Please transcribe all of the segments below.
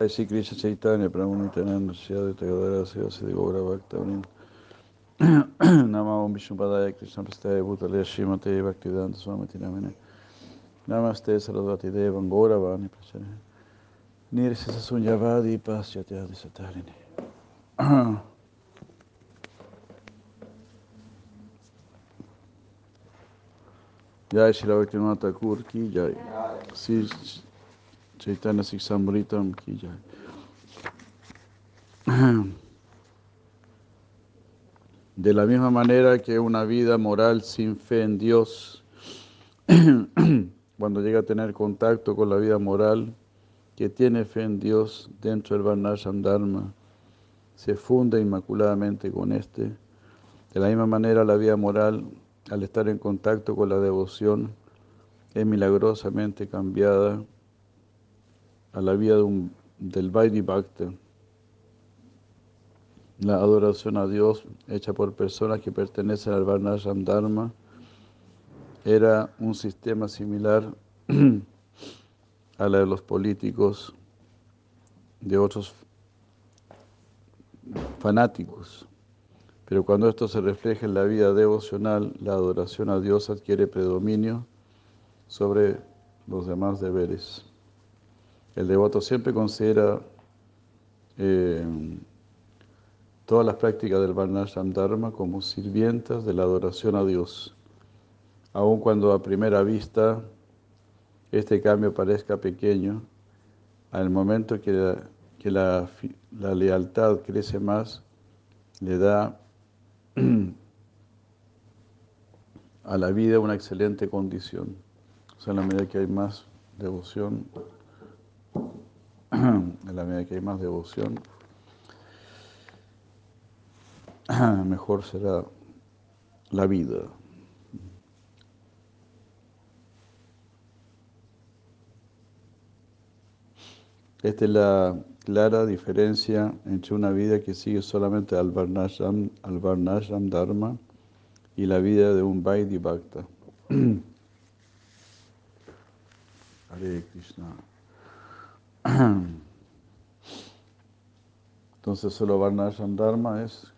Así Krishna Chaitanya, Pramunitananda, Shadita Gadara, Sivasi Gora Bhaktavrim, Nama Om Vishnupadaya, Krishna Prestaya, Bhutalaya, Shimate, Bhaktivedanta, Swamati Namine, Namaste, Sarasvati Devan, Gora Vani, Prachane, Nirsisa Sunyavadi, Pasyate, Adi Satarini. Jai Shri Bhaktivinoda Thakur ki Jai. Jai. Siksamritam De la misma manera que una vida moral sin fe en Dios, cuando llega a tener contacto con la vida moral que tiene fe en Dios dentro del Varnasham Dharma, se funde inmaculadamente con este. De la misma manera la vida moral, al estar en contacto con la devoción, es milagrosamente cambiada a la vida de un, del Vaidhi Bhakta la adoración a Dios hecha por personas que pertenecen al Varnashram Dharma era un sistema similar a la de los políticos de otros fanáticos. Pero cuando esto se refleja en la vida devocional, la adoración a Dios adquiere predominio sobre los demás deberes. El devoto siempre considera eh, todas las prácticas del Varnashram Dharma como sirvientas de la adoración a Dios. Aun cuando a primera vista este cambio parezca pequeño, al momento que la, la, la lealtad crece más, le da a la vida una excelente condición. O sea, en la medida que hay más devoción, en la medida que hay más devoción, mejor será la vida. Esta es la clara diferencia entre una vida que sigue solamente al Varnashram, al Dharma y la vida de un Vaidhi Bhakta. Hare Krishna. Entonces solo Varnashram Dharma es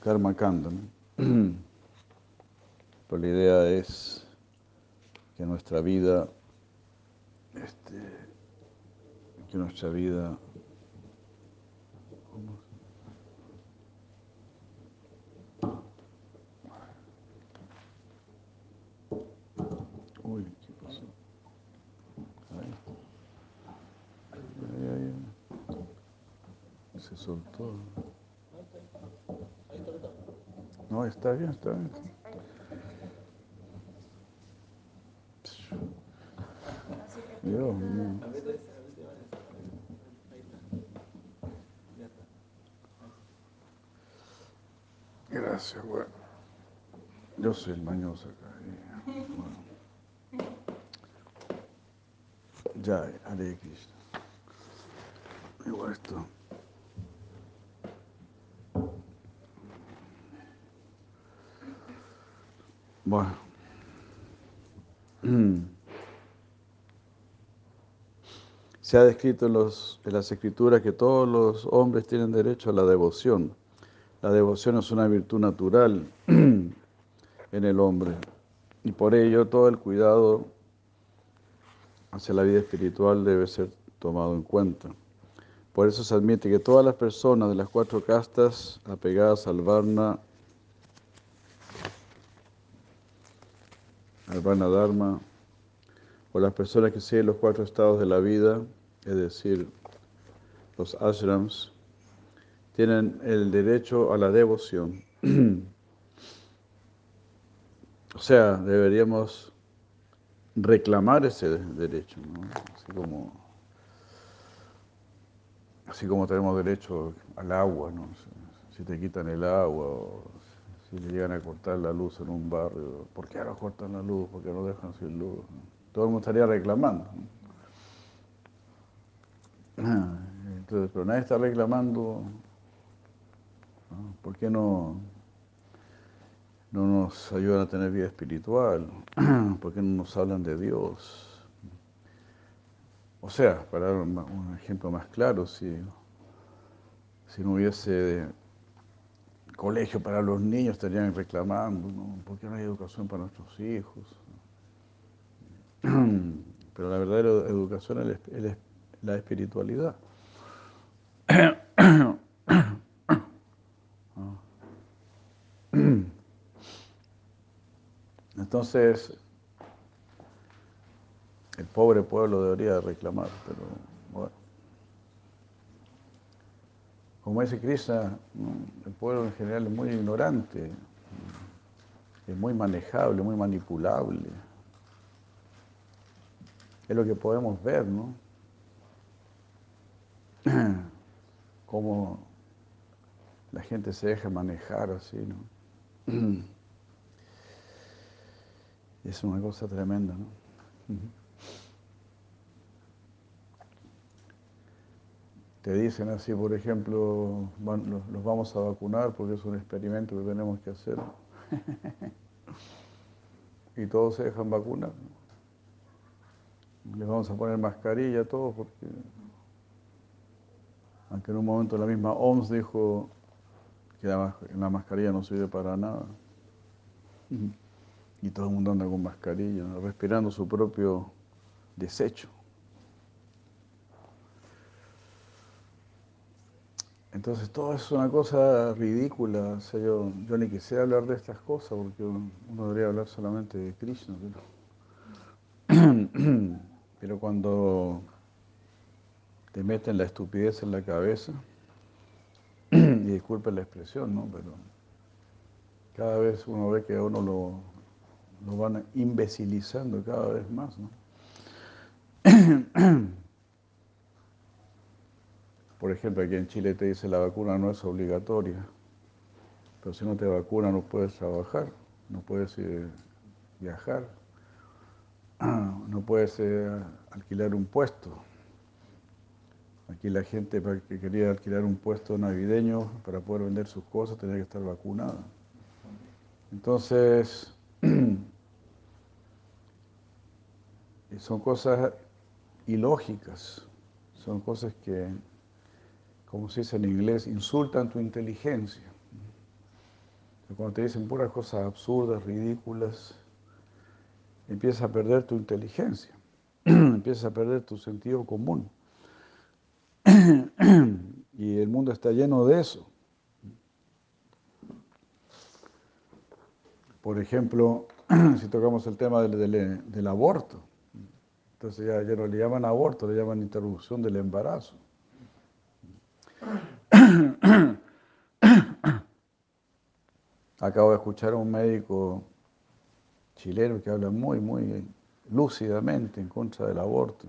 Karma Kanda. Pero la idea es que nuestra vida, este, que nuestra vida, ¿cómo? Uy, ¿qué pasó? Ahí. Ahí, ahí, ahí. Se soltó. No, está. Dios mío. Gracias, bueno. Yo soy el mañoso acá. y, Bueno. Ya, Hare Krishna. Igual esto. Bueno. Se ha descrito en, los, en las escrituras que todos los hombres tienen derecho a la devoción. La devoción es una virtud natural en el hombre y por ello todo el cuidado hacia la vida espiritual debe ser tomado en cuenta. Por eso se admite que todas las personas de las cuatro castas apegadas al Varna al Dharma, o las personas que siguen los cuatro estados de la vida, es decir, los ashrams, tienen el derecho a la devoción. o sea, deberíamos reclamar ese derecho, ¿no? así, como, así como tenemos derecho al agua, ¿no? si te quitan el agua o si le llegan a cortar la luz en un barrio, ¿por qué ahora cortan la luz? ¿Por qué no dejan sin luz? Todo el mundo estaría reclamando. Entonces, pero nadie está reclamando, ¿no? ¿por qué no, no nos ayudan a tener vida espiritual? ¿Por qué no nos hablan de Dios? O sea, para dar un ejemplo más claro, si, si no hubiese colegio para los niños, estarían reclamando, ¿no? ¿por qué no hay educación para nuestros hijos? Pero la verdadera educación es la espiritualidad. Entonces, el pobre pueblo debería reclamar, pero bueno. Como dice Krishna, el pueblo en general es muy ignorante, es muy manejable, muy manipulable. Es lo que podemos ver, ¿no? Cómo la gente se deja manejar así, ¿no? Es una cosa tremenda, ¿no? Te dicen así, por ejemplo, los vamos a vacunar porque es un experimento que tenemos que hacer. y todos se dejan vacunar. Les vamos a poner mascarilla a todos porque, aunque en un momento la misma OMS dijo que la mascarilla no sirve para nada y todo el mundo anda con mascarilla, respirando su propio desecho. Entonces todo es una cosa ridícula, o sea, yo, ni quisiera hablar de estas cosas porque uno debería hablar solamente de Krishna, pero, pero cuando te meten la estupidez en la cabeza, y disculpen la expresión, ¿no? Pero cada vez uno ve que a uno lo, lo van imbecilizando cada vez más. ¿no? Por ejemplo, aquí en Chile te dice la vacuna no es obligatoria, pero si no te vacunas no puedes trabajar, no puedes eh, viajar, no puedes eh, alquilar un puesto. Aquí la gente que quería alquilar un puesto navideño para poder vender sus cosas tenía que estar vacunada. Entonces, son cosas ilógicas, son cosas que, como se dice en inglés, insultan tu inteligencia. Cuando te dicen puras cosas absurdas, ridículas, empiezas a perder tu inteligencia, empiezas a perder tu sentido común. y el mundo está lleno de eso. Por ejemplo, si tocamos el tema del, aborto, entonces ya, no le llaman aborto, le llaman interrupción del embarazo. Acabo de escuchar a un médico chileno que habla muy, muy lúcidamente en contra del aborto.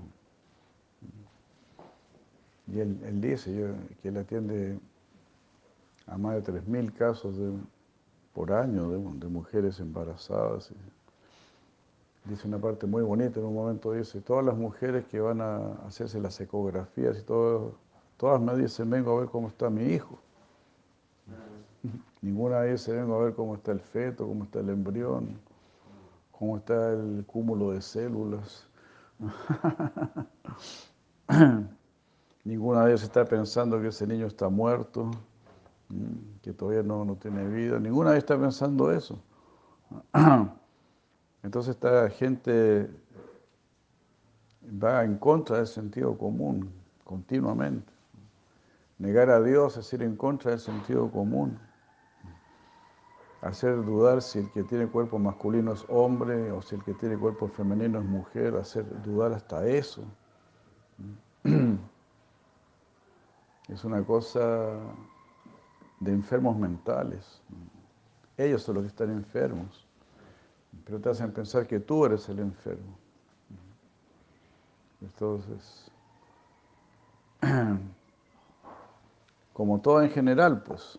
Y él, dice que él atiende a más de 3.000 casos por año de, mujeres embarazadas. Dice una parte muy bonita, en un momento dice, todas las mujeres que van a hacerse las ecografías y todo, todas me dicen, vengo a ver cómo está mi hijo. Ninguna dice, vengo a ver cómo está el feto, cómo está el embrión, cómo está el cúmulo de células. Ninguna de ellas está pensando que ese niño está muerto. Mm, que todavía no, no tiene vida. Ninguna vez está pensando eso. Entonces esta gente va en contra del sentido común continuamente. Negar a Dios es ir en contra del sentido común. Hacer dudar si el que tiene cuerpo masculino es hombre o si el que tiene cuerpo femenino es mujer, hacer dudar hasta eso. Es una cosa de enfermos mentales. Ellos son los que están enfermos, pero te hacen pensar que tú eres el enfermo. Entonces, como todo en general, pues,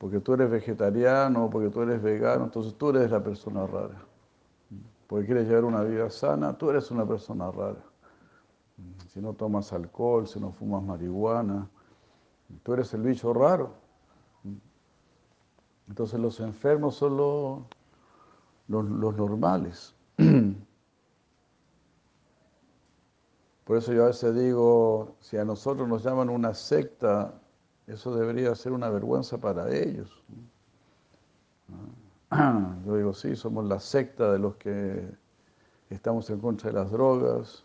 porque tú eres vegetariano, porque tú eres vegano, entonces tú eres la persona rara. Porque quieres llevar una vida sana, tú eres una persona rara. Si no tomas alcohol, si no fumas marihuana, Tú eres el bicho raro. Entonces los enfermos son los, los, normales. Por eso yo a veces digo, si a nosotros nos llaman una secta, eso debería ser una vergüenza para ellos. Yo digo, sí, somos la secta de los que estamos en contra de las drogas,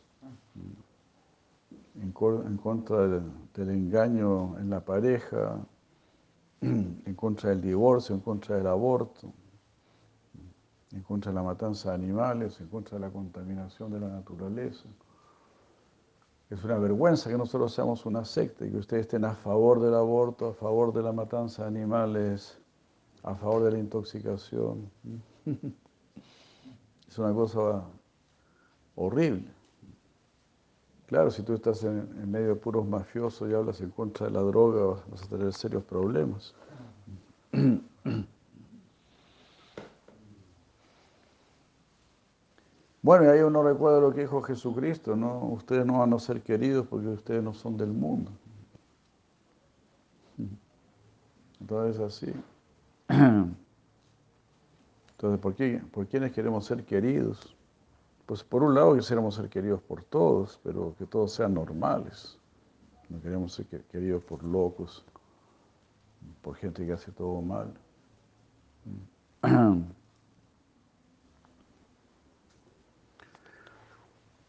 en, contra del, engaño en la pareja, en contra del divorcio, en contra del aborto, en contra de la matanza de animales, en contra de la contaminación de la naturaleza. Es una vergüenza que nosotros seamos una secta y que ustedes estén a favor del aborto, a favor de la matanza de animales, a favor de la intoxicación. Es una cosa horrible. Claro, si tú estás en, medio de puros mafiosos y hablas en contra de la droga, vas a tener serios problemas. Bueno, y ahí uno recuerda lo que dijo Jesucristo, ¿no? Ustedes no van a ser queridos porque ustedes no son del mundo. Entonces así. Entonces, ¿por, qué, ¿por quiénes queremos ser queridos? Pues por un lado quisiéramos ser queridos por todos, pero que todos sean normales. No queremos ser queridos por locos, por gente que hace todo mal.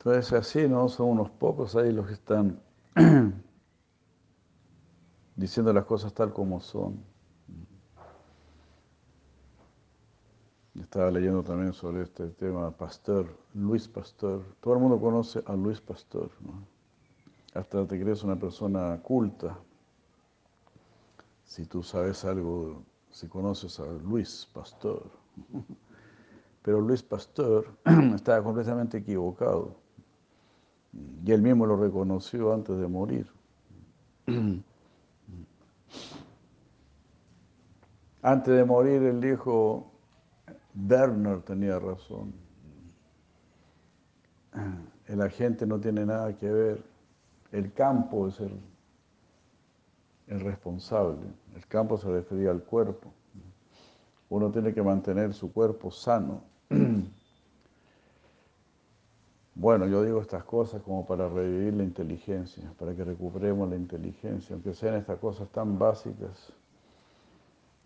Entonces así, ¿no? Son unos pocos ahí los que están diciendo las cosas tal como son. Estaba leyendo también sobre este tema Pasteur, Luis Pasteur. Todo el mundo conoce a Luis Pasteur, ¿no? Hasta te crees una persona culta. Si tú sabes algo, si conoces a Luis Pasteur. Pero Luis Pasteur estaba completamente equivocado. Y él mismo lo reconoció antes de morir. Antes de morir, él dijo, Werner tenía razón. El agente no tiene nada que ver. El campo es el, el responsable. El campo se refería al cuerpo. Uno tiene que mantener su cuerpo sano. Bueno, yo digo estas cosas como para revivir la inteligencia, para que recuperemos la inteligencia, aunque sean estas cosas tan básicas.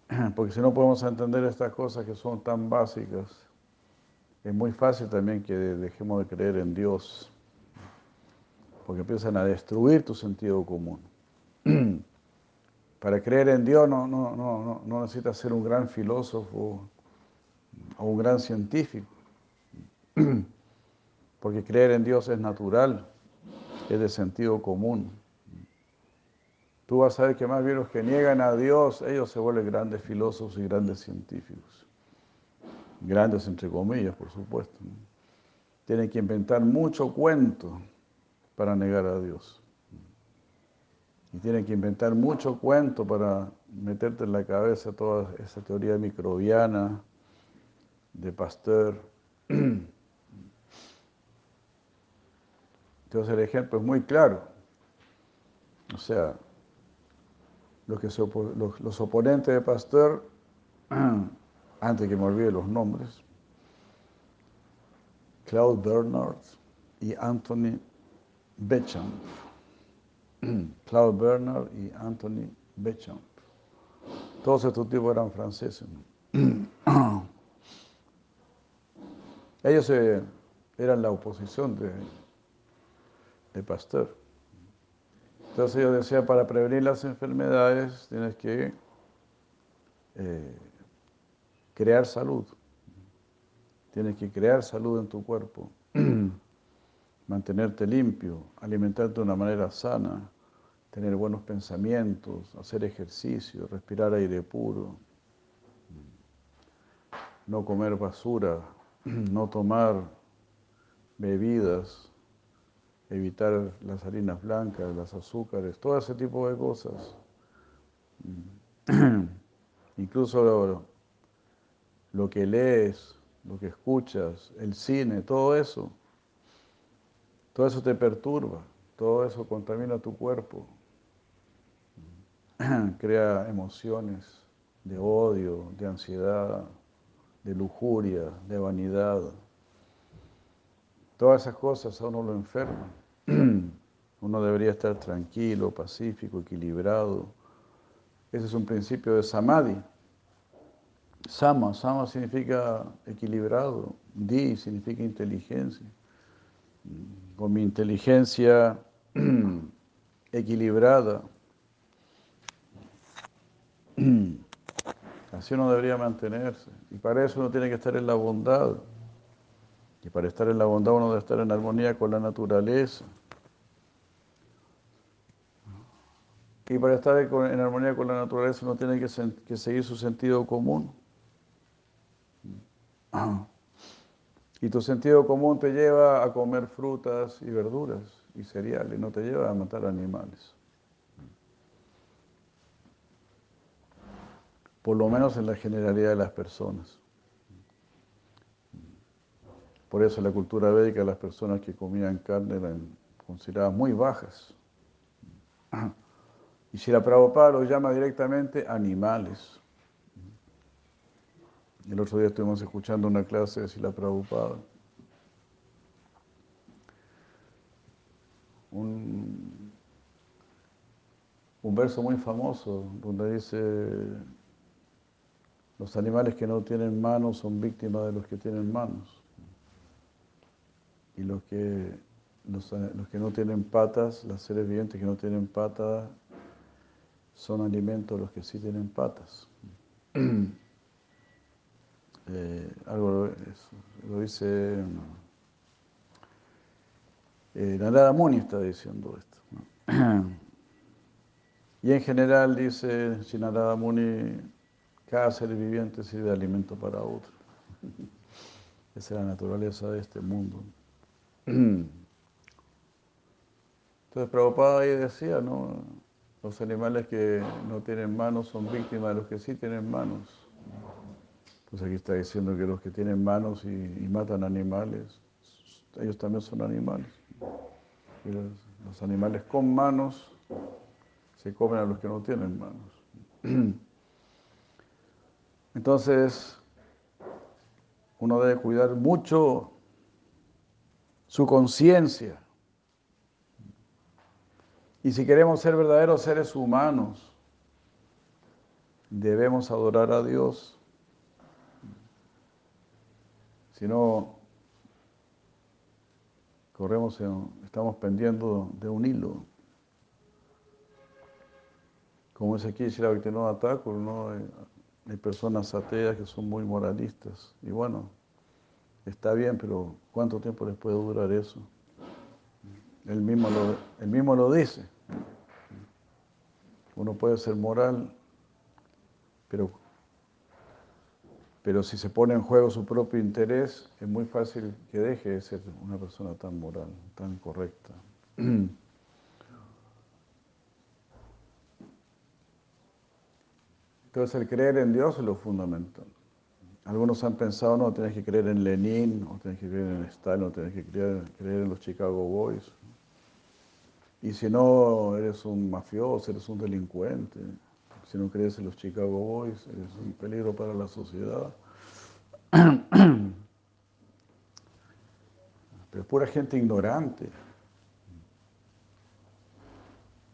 Porque si no podemos entender estas cosas que son tan básicas, es muy fácil también que dejemos de creer en Dios, porque empiezan a destruir tu sentido común. Para creer en Dios no, no, no, no necesitas ser un gran filósofo o un gran científico. porque creer en Dios es natural, es de sentido común. Tú vas a ver que más bien los que niegan a Dios, ellos se vuelven grandes filósofos y grandes científicos. Grandes entre comillas, por supuesto. Tienen que inventar mucho cuento para negar a Dios. Y tienen que inventar mucho cuento para meterte en la cabeza toda esa teoría microbiana de Pasteur. Entonces el ejemplo es muy claro. O sea, los, que los, oponentes de Pasteur, antes que me olvide los nombres, Claude Bernard y Anthony Bechamp. Claude Bernard y Anthony Bechamp. Todos estos tipos eran franceses. Ellos eh, eran la oposición de, de Pasteur. Entonces yo decía, para prevenir las enfermedades tienes que eh, crear salud. Tienes que crear salud en tu cuerpo, mantenerte limpio, alimentarte de una manera sana, tener buenos pensamientos, hacer ejercicio, respirar aire puro, no comer basura, no tomar bebidas evitar las harinas blancas, las azúcares, todo ese tipo de cosas. Incluso lo, que lees, lo que escuchas, el cine, todo eso, todo eso te perturba, todo eso contamina tu cuerpo, crea emociones de odio, de ansiedad, de lujuria, de vanidad. Todas esas cosas a uno lo enferman. Uno debería estar tranquilo, pacífico, equilibrado. Ese es un principio de samadhi. Sama, sama significa equilibrado, di significa inteligencia. Con mi inteligencia equilibrada, así uno debería mantenerse. Y para eso uno tiene que estar en la bondad. Y para estar en la bondad uno debe estar en armonía con la naturaleza. Y para estar en armonía con la naturaleza uno tiene que, seguir su sentido común. Y tu sentido común te lleva a comer frutas y verduras y cereales, no te lleva a matar animales. Por lo menos en la generalidad de las personas. Por eso en la cultura védica las personas que comían carne eran consideradas muy bajas. Y si la Prabhupada los llama directamente animales. El otro día estuvimos escuchando una clase de Sila Prabhupada. Un, un verso muy famoso donde dice, los animales que no tienen manos son víctimas de los que tienen manos. Y los que, los, que no tienen patas, los seres vivientes que no tienen patas, son alimentos los que sí tienen patas. Eh, algo lo, dice eh, Narada Muni está diciendo esto. y en general dice, si Narada Muni, cada ser viviente sirve de alimento para otro. Esa es la naturaleza de este mundo. Entonces Prabhupada ahí decía, ¿no? Los animales que no tienen manos son víctimas de los que sí tienen manos. Pues aquí está diciendo que los que tienen manos y, matan animales, ellos también son animales. Los, animales con manos se comen a los que no tienen manos. Entonces, uno debe cuidar mucho su conciencia. Y si queremos ser verdaderos seres humanos, debemos adorar a Dios si no, corremos, estamos pendiendo de un hilo. Como es aquí la no ataco, ¿no? Hay personas ateas que son muy moralistas. Y bueno, está bien, pero ¿cuánto tiempo les puede durar eso? Él mismo lo, mismo lo dice. Uno puede ser moral, pero pero si se pone en juego su propio interés, es muy fácil que deje de ser una persona tan moral, tan correcta. Entonces el creer en Dios es lo fundamental. Algunos han pensado, no, tienes que creer en Lenin, o tienes que creer en Stalin, o tienes que creer, creer en los Chicago Boys. Y si no, eres un mafioso, eres un delincuente si no crees en los Chicago Boys, es un peligro para la sociedad. Pero pura gente ignorante.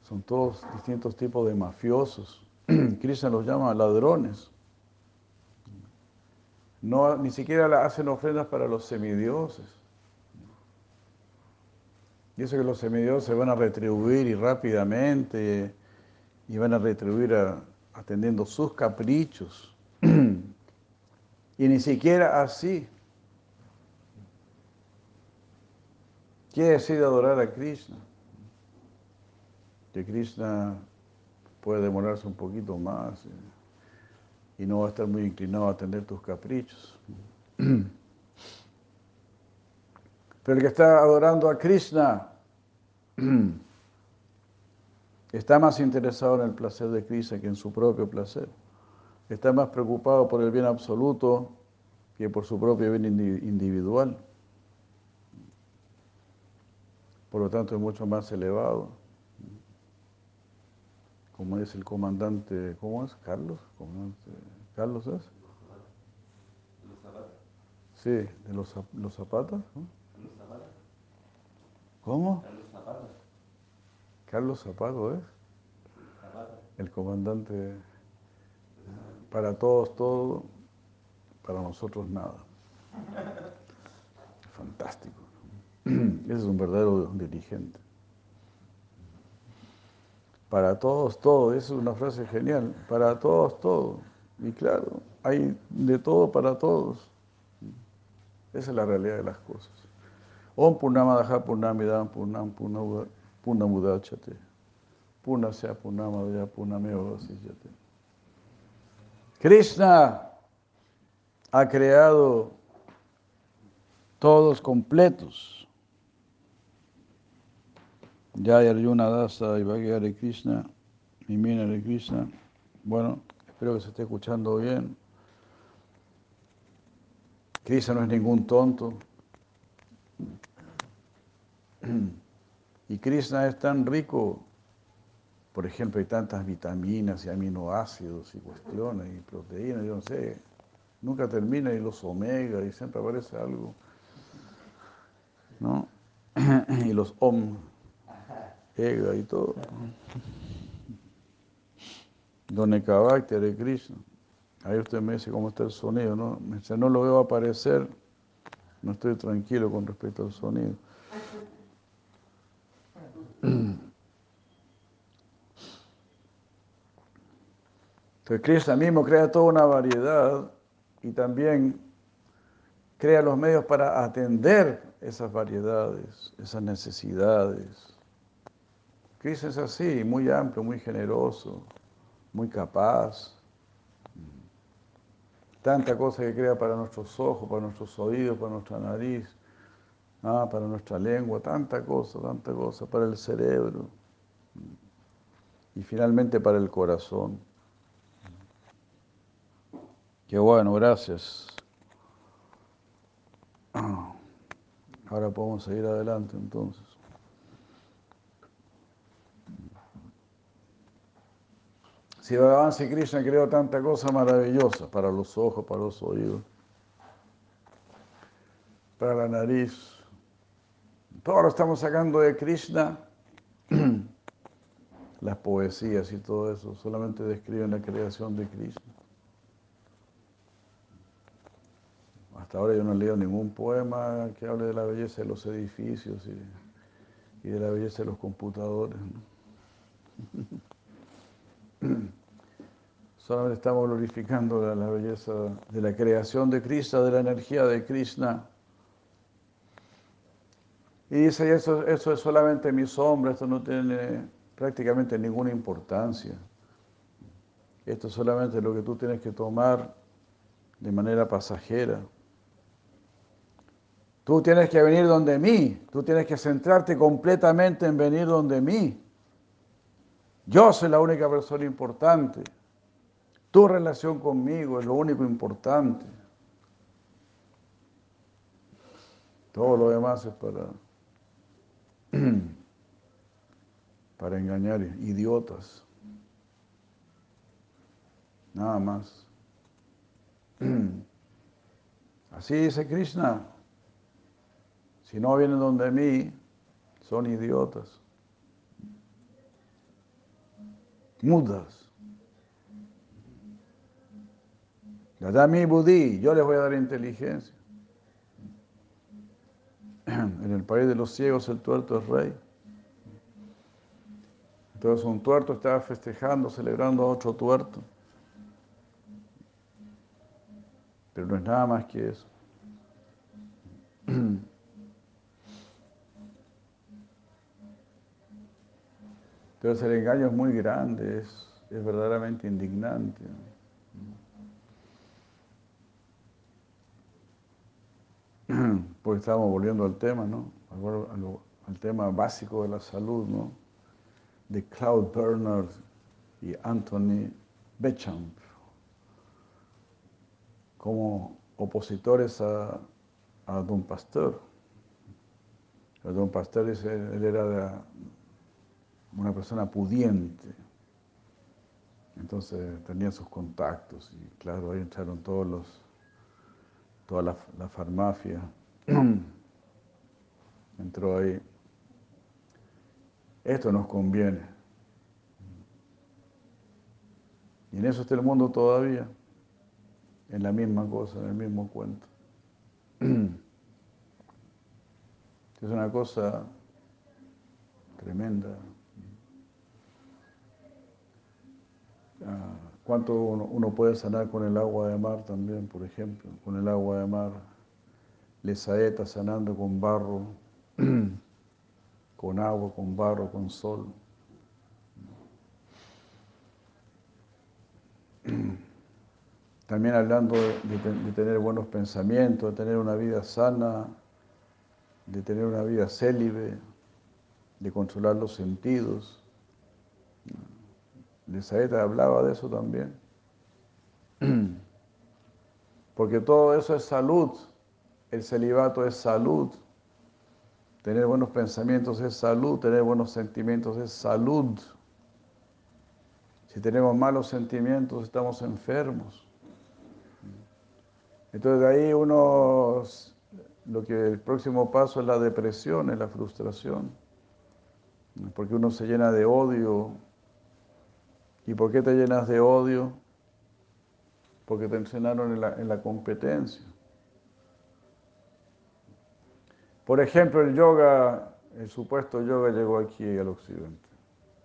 Son todos distintos tipos de mafiosos. Krishna los llama ladrones. No, ni siquiera hacen ofrendas para los semidioses. Y eso que los semidioses se van a retribuir y rápidamente y van a retribuir atendiendo sus caprichos. y ni siquiera así. ¿Quiere decir adorar a Krishna? Que Krishna puede demorarse un poquito más eh, y no va a estar muy inclinado a atender tus caprichos. Pero el que está adorando a Krishna Está más interesado en el placer de Krishna que en su propio placer. Está más preocupado por el bien absoluto que por su propio bien individual. Por lo tanto, es mucho más elevado. Como es el comandante, ¿cómo es? ¿Carlos? ¿Carlos es? Sí, de los, los zapatos. ¿Cómo? Carlos Zapato, ¿eh? El comandante, para todos todo, para nosotros nada. Fantástico. Ese es un verdadero dirigente. Para todos todo, es una frase genial. Para todos todo. Y claro, hay de todo para todos. Esa es la realidad de las cosas. Om Purnamadaha Purnamidam Purnam Purnamudachate. Purnasya Purnamadaya. Krishna ha creado todos completos. Jaya Arjuna Dasa y Bhagavad Krishna, Mimina de Krishna. Bueno, espero que se esté escuchando bien. Krishna no es ningún tonto. Y Krishna es tan rico, por ejemplo, hay tantas vitaminas y aminoácidos y cuestiones y proteínas, yo no sé, nunca termina y los omega y siempre aparece algo, ¿no? Y los om, ega y todo. Donekavakti de Krishna. Ahí usted me dice cómo está el sonido, ¿no? Si no lo veo aparecer, no estoy tranquilo con respecto al sonido. Entonces Krishna mismo crea toda una variedad y también crea los medios para atender esas variedades, esas necesidades. Krishna es así, muy amplio, muy generoso, muy capaz. Tanta cosa que crea para nuestros ojos, para nuestros oídos, para nuestra nariz, ah, para nuestra lengua, tanta cosa, tanta cosa, para el cerebro y finalmente para el corazón. Qué bueno, gracias. Ahora podemos seguir adelante entonces. Si Bhagavan Sri Krishna creó tanta cosa maravillosa para los ojos, para los oídos, para la nariz, todo lo estamos sacando de Krishna, las poesías y todo eso solamente describen la creación de Krishna. Hasta ahora yo no he leído ningún poema que hable de la belleza de los edificios y, de la belleza de los computadores. Solamente estamos glorificando la, belleza de la creación de Krishna, de la energía de Krishna. Y dice, eso, eso es solamente mi sombra, esto no tiene prácticamente ninguna importancia. Esto es solamente lo que tú tienes que tomar de manera pasajera. Tú tienes que venir donde mí, tú tienes que centrarte completamente en venir donde mí. Yo soy la única persona importante. Tu relación conmigo es lo único importante. Todo lo demás es para, para engañar idiotas. Nada más. Así dice Krishna. Si no vienen donde mí, son idiotas. Mudas. Da mi budí, yo les voy a dar inteligencia. En el país de los ciegos el tuerto es rey. Entonces un tuerto estaba festejando, celebrando a otro tuerto. Pero no es nada más que eso. Entonces el engaño es muy grande, es, verdaderamente indignante. Porque estamos volviendo al tema, ¿no? Al, tema básico de la salud, ¿no? De Claude Bernard y Anthony Bechamp, como opositores a, Don Pasteur. Don Pasteur él era una persona pudiente. Entonces tenía sus contactos y claro, ahí entraron todos los, toda la, farmacia. Entró ahí esto nos conviene. Y en eso está el mundo todavía, en la misma cosa, en el mismo cuento. Es una cosa tremenda. Ah, ¿Cuánto uno, puede sanar con el agua de mar también, por ejemplo? Con el agua de mar. Le saeta sanando con barro, con agua, con barro, con sol. También hablando de tener buenos pensamientos, de tener una vida sana, de tener una vida célibe, de controlar los sentidos. De Saeta hablaba de eso también. Porque todo eso es salud. El celibato es salud. Tener buenos pensamientos es salud. Tener buenos sentimientos es salud. Si tenemos malos sentimientos, estamos enfermos. Entonces de ahí uno lo que el próximo paso es la depresión, es la frustración, porque uno se llena de odio. ¿Y por qué te llenas de odio? Porque te enseñaron en la, en la competencia. Por ejemplo, el yoga, el supuesto yoga llegó aquí al occidente,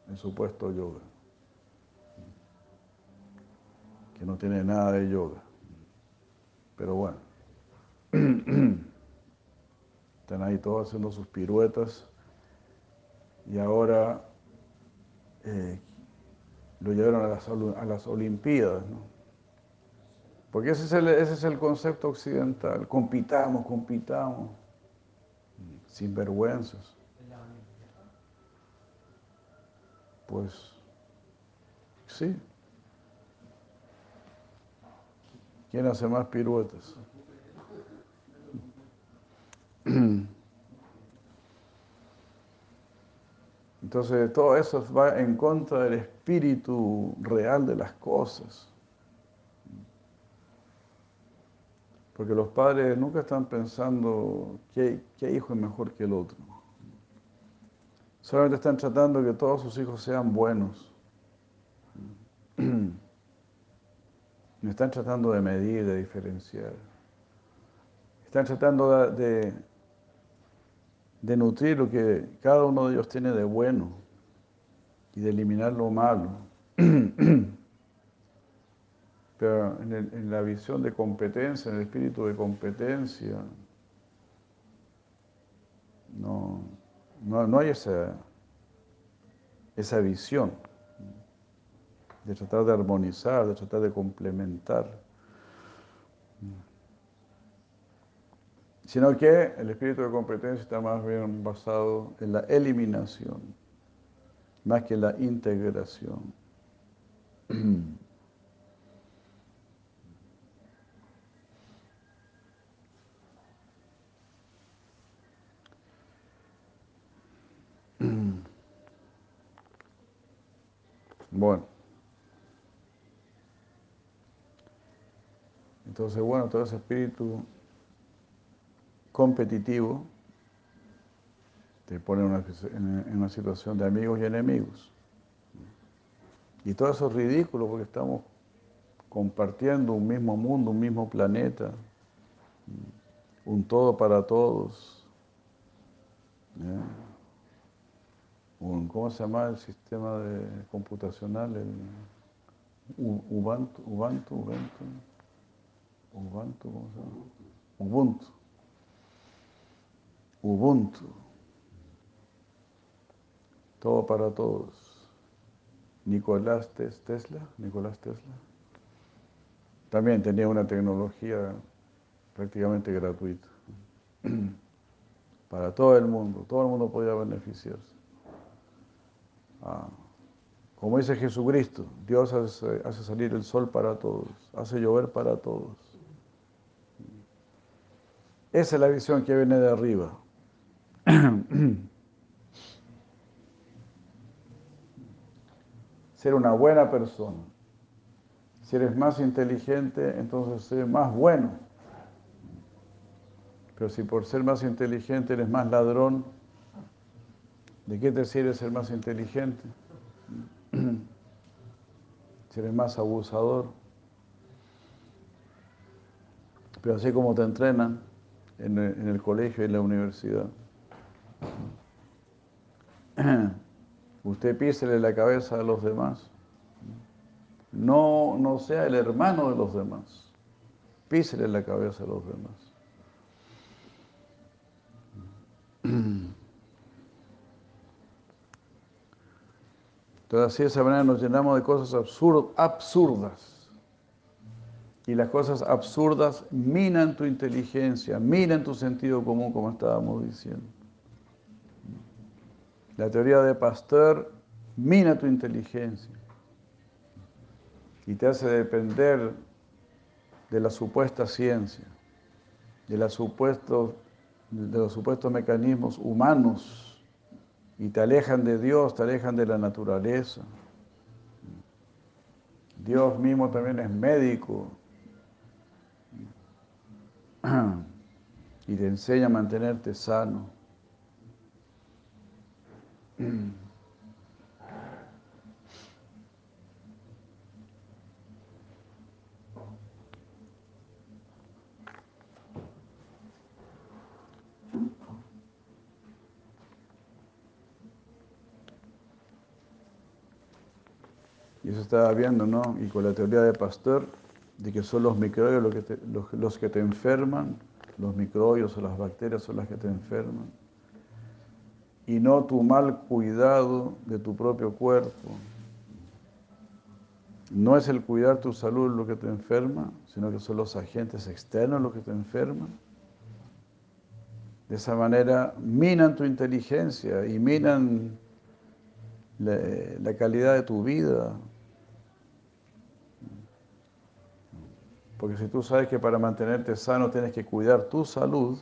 el supuesto yoga, que no tiene nada de yoga, pero bueno. Están ahí todos haciendo sus piruetas y ahora eh, lo llevaron a las, a las Olimpiadas. ¿no? Porque ese es, el, ese es el concepto occidental. Compitamos, compitamos. Sin vergüenzas. Pues sí. ¿Quién hace más piruetas? Entonces todo eso va en contra del espíritu real de las cosas. Porque los padres nunca están pensando qué, hijo es mejor que el otro. Solamente están tratando de que todos sus hijos sean buenos. No están tratando de medir, de diferenciar. Están tratando de nutrir lo que cada uno de ellos tiene de bueno y de eliminar lo malo. En, la visión de competencia, en el espíritu de competencia, no, no, hay esa, esa visión de tratar de armonizar, de tratar de complementar. sino que el espíritu de competencia está más bien basado en la eliminación, más que en la integración. Bueno. Entonces, bueno, todo ese espíritu competitivo te pone en una situación de amigos y enemigos. Y todo eso es ridículo porque estamos compartiendo un mismo mundo, un mismo planeta, un todo para todos. ¿Cómo se llama el sistema de computacional? El Ubuntu, Ubuntu, Ubuntu, Ubuntu, ¿cómo se llama? Ubuntu. Ubuntu. Todo para todos. Nicolás Tesla, Nicolás Tesla, también tenía una tecnología prácticamente gratuita. Para todo el mundo, todo el mundo podía beneficiarse. Ah, como dice Jesucristo, Dios hace, salir el sol para todos, hace llover para todos. Esa es la visión que viene de arriba. ser una buena persona. Si eres más inteligente, entonces ser más bueno. Pero si por ser más inteligente eres más ladrón, ¿De qué te sirve ser más inteligente? Si eres más abusador. Pero así como te entrenan en el, en el colegio y en la universidad. Usted písele la cabeza a los demás. No, no sea el hermano de los demás. Písele la cabeza a los demás. Entonces de esa manera nos llenamos de cosas absurdas. Y las cosas absurdas minan tu inteligencia, minan tu sentido común, como estábamos diciendo. La teoría de Pasteur mina tu inteligencia y te hace depender de la supuesta ciencia, de los supuestos mecanismos humanos y te alejan de Dios, te alejan de la naturaleza. Dios mismo también es médico y te enseña a mantenerte sano. Eso estaba viendo, ¿no? Y con la teoría de Pasteur, de que son los microbios los que te, los, que te enferman, los microbios o las bacterias son las que te enferman, y no tu mal cuidado de tu propio cuerpo. No es el cuidar tu salud lo que te enferma, sino que son los agentes externos los que te enferman. De esa manera minan tu inteligencia y minan la calidad de tu vida, Porque si tú sabes que para mantenerte sano tienes que cuidar tu salud,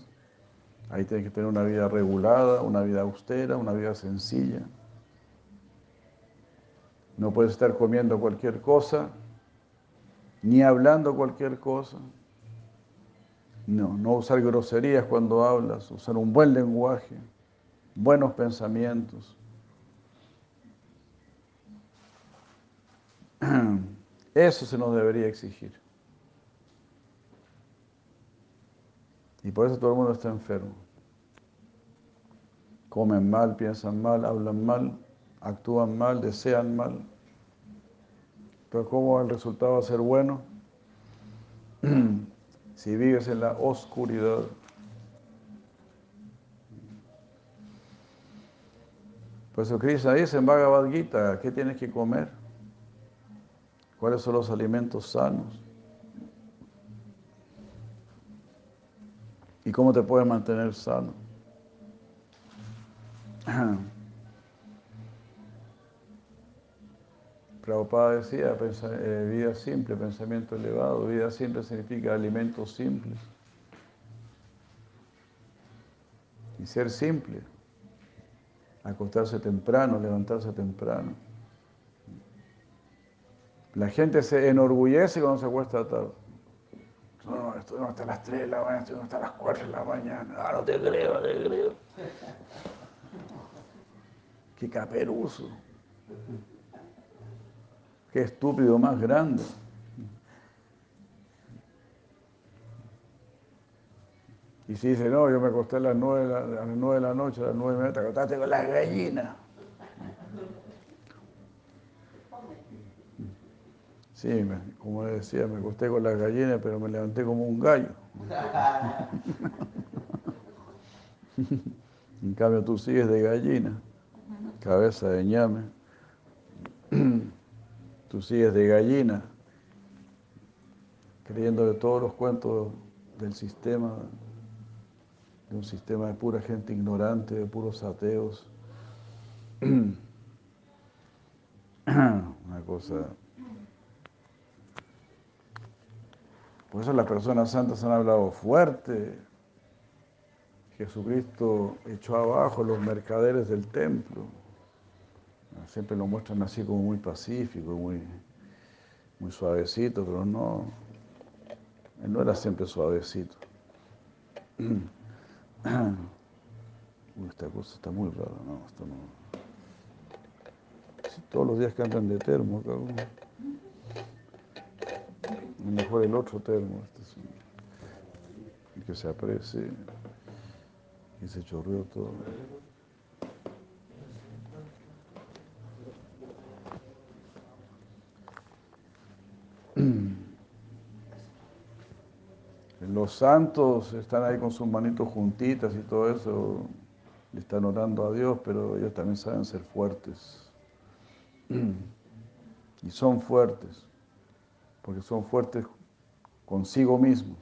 ahí tienes que tener una vida regulada, una vida austera, una vida sencilla. No puedes estar comiendo cualquier cosa, ni hablando cualquier cosa. No, no usar groserías cuando hablas, usar un buen lenguaje, buenos pensamientos. Eso se nos debería exigir. Y por eso todo el mundo está enfermo. Comen mal, piensan mal, hablan mal, actúan mal, desean mal. Pero ¿cómo el resultado va a ser bueno? si vives en la oscuridad. Por eso Krishna dice en Bhagavad Gita, ¿qué tienes que comer? ¿Cuáles son los alimentos sanos? ¿Y cómo te puedes mantener sano? Prabhupada decía, eh, vida simple, pensamiento elevado. Vida simple significa alimentos simples. Y ser simple. Acostarse temprano, levantarse temprano. La gente se enorgullece cuando se acuesta tarde. No, estuvimos hasta las 3 de la mañana, estuvimos hasta las 4 de la mañana. Ah, no te creo, no te creo. Qué caperuso. Qué estúpido más grande. Y si dice, no, yo me acosté a las 9 de la, a las 9 de la noche, a las 9 de la noche, te acostaste con las gallinas. Sí, como decía, me acosté con las gallinas, pero me levanté como un gallo. en cambio, tú sigues de gallina, cabeza de ñame. tú sigues de gallina, creyendo de todos los cuentos del sistema, de un sistema de pura gente ignorante, de puros ateos. Una cosa Por eso las personas santas han hablado fuerte. Jesucristo echó abajo los mercaderes del templo. Siempre lo muestran así como muy pacífico, muy, muy suavecito, pero no, él no era siempre suavecito. esta cosa está muy rara, no, esto no. todos los días cambian de termo, cabrón. Mejor el otro termo, este es un, que se aprecie y se chorreó todo. Los santos están ahí con sus manitos juntitas y todo eso, y están orando a Dios, pero ellos también saben ser fuertes. Y son fuertes, porque son fuertes consigo mismos.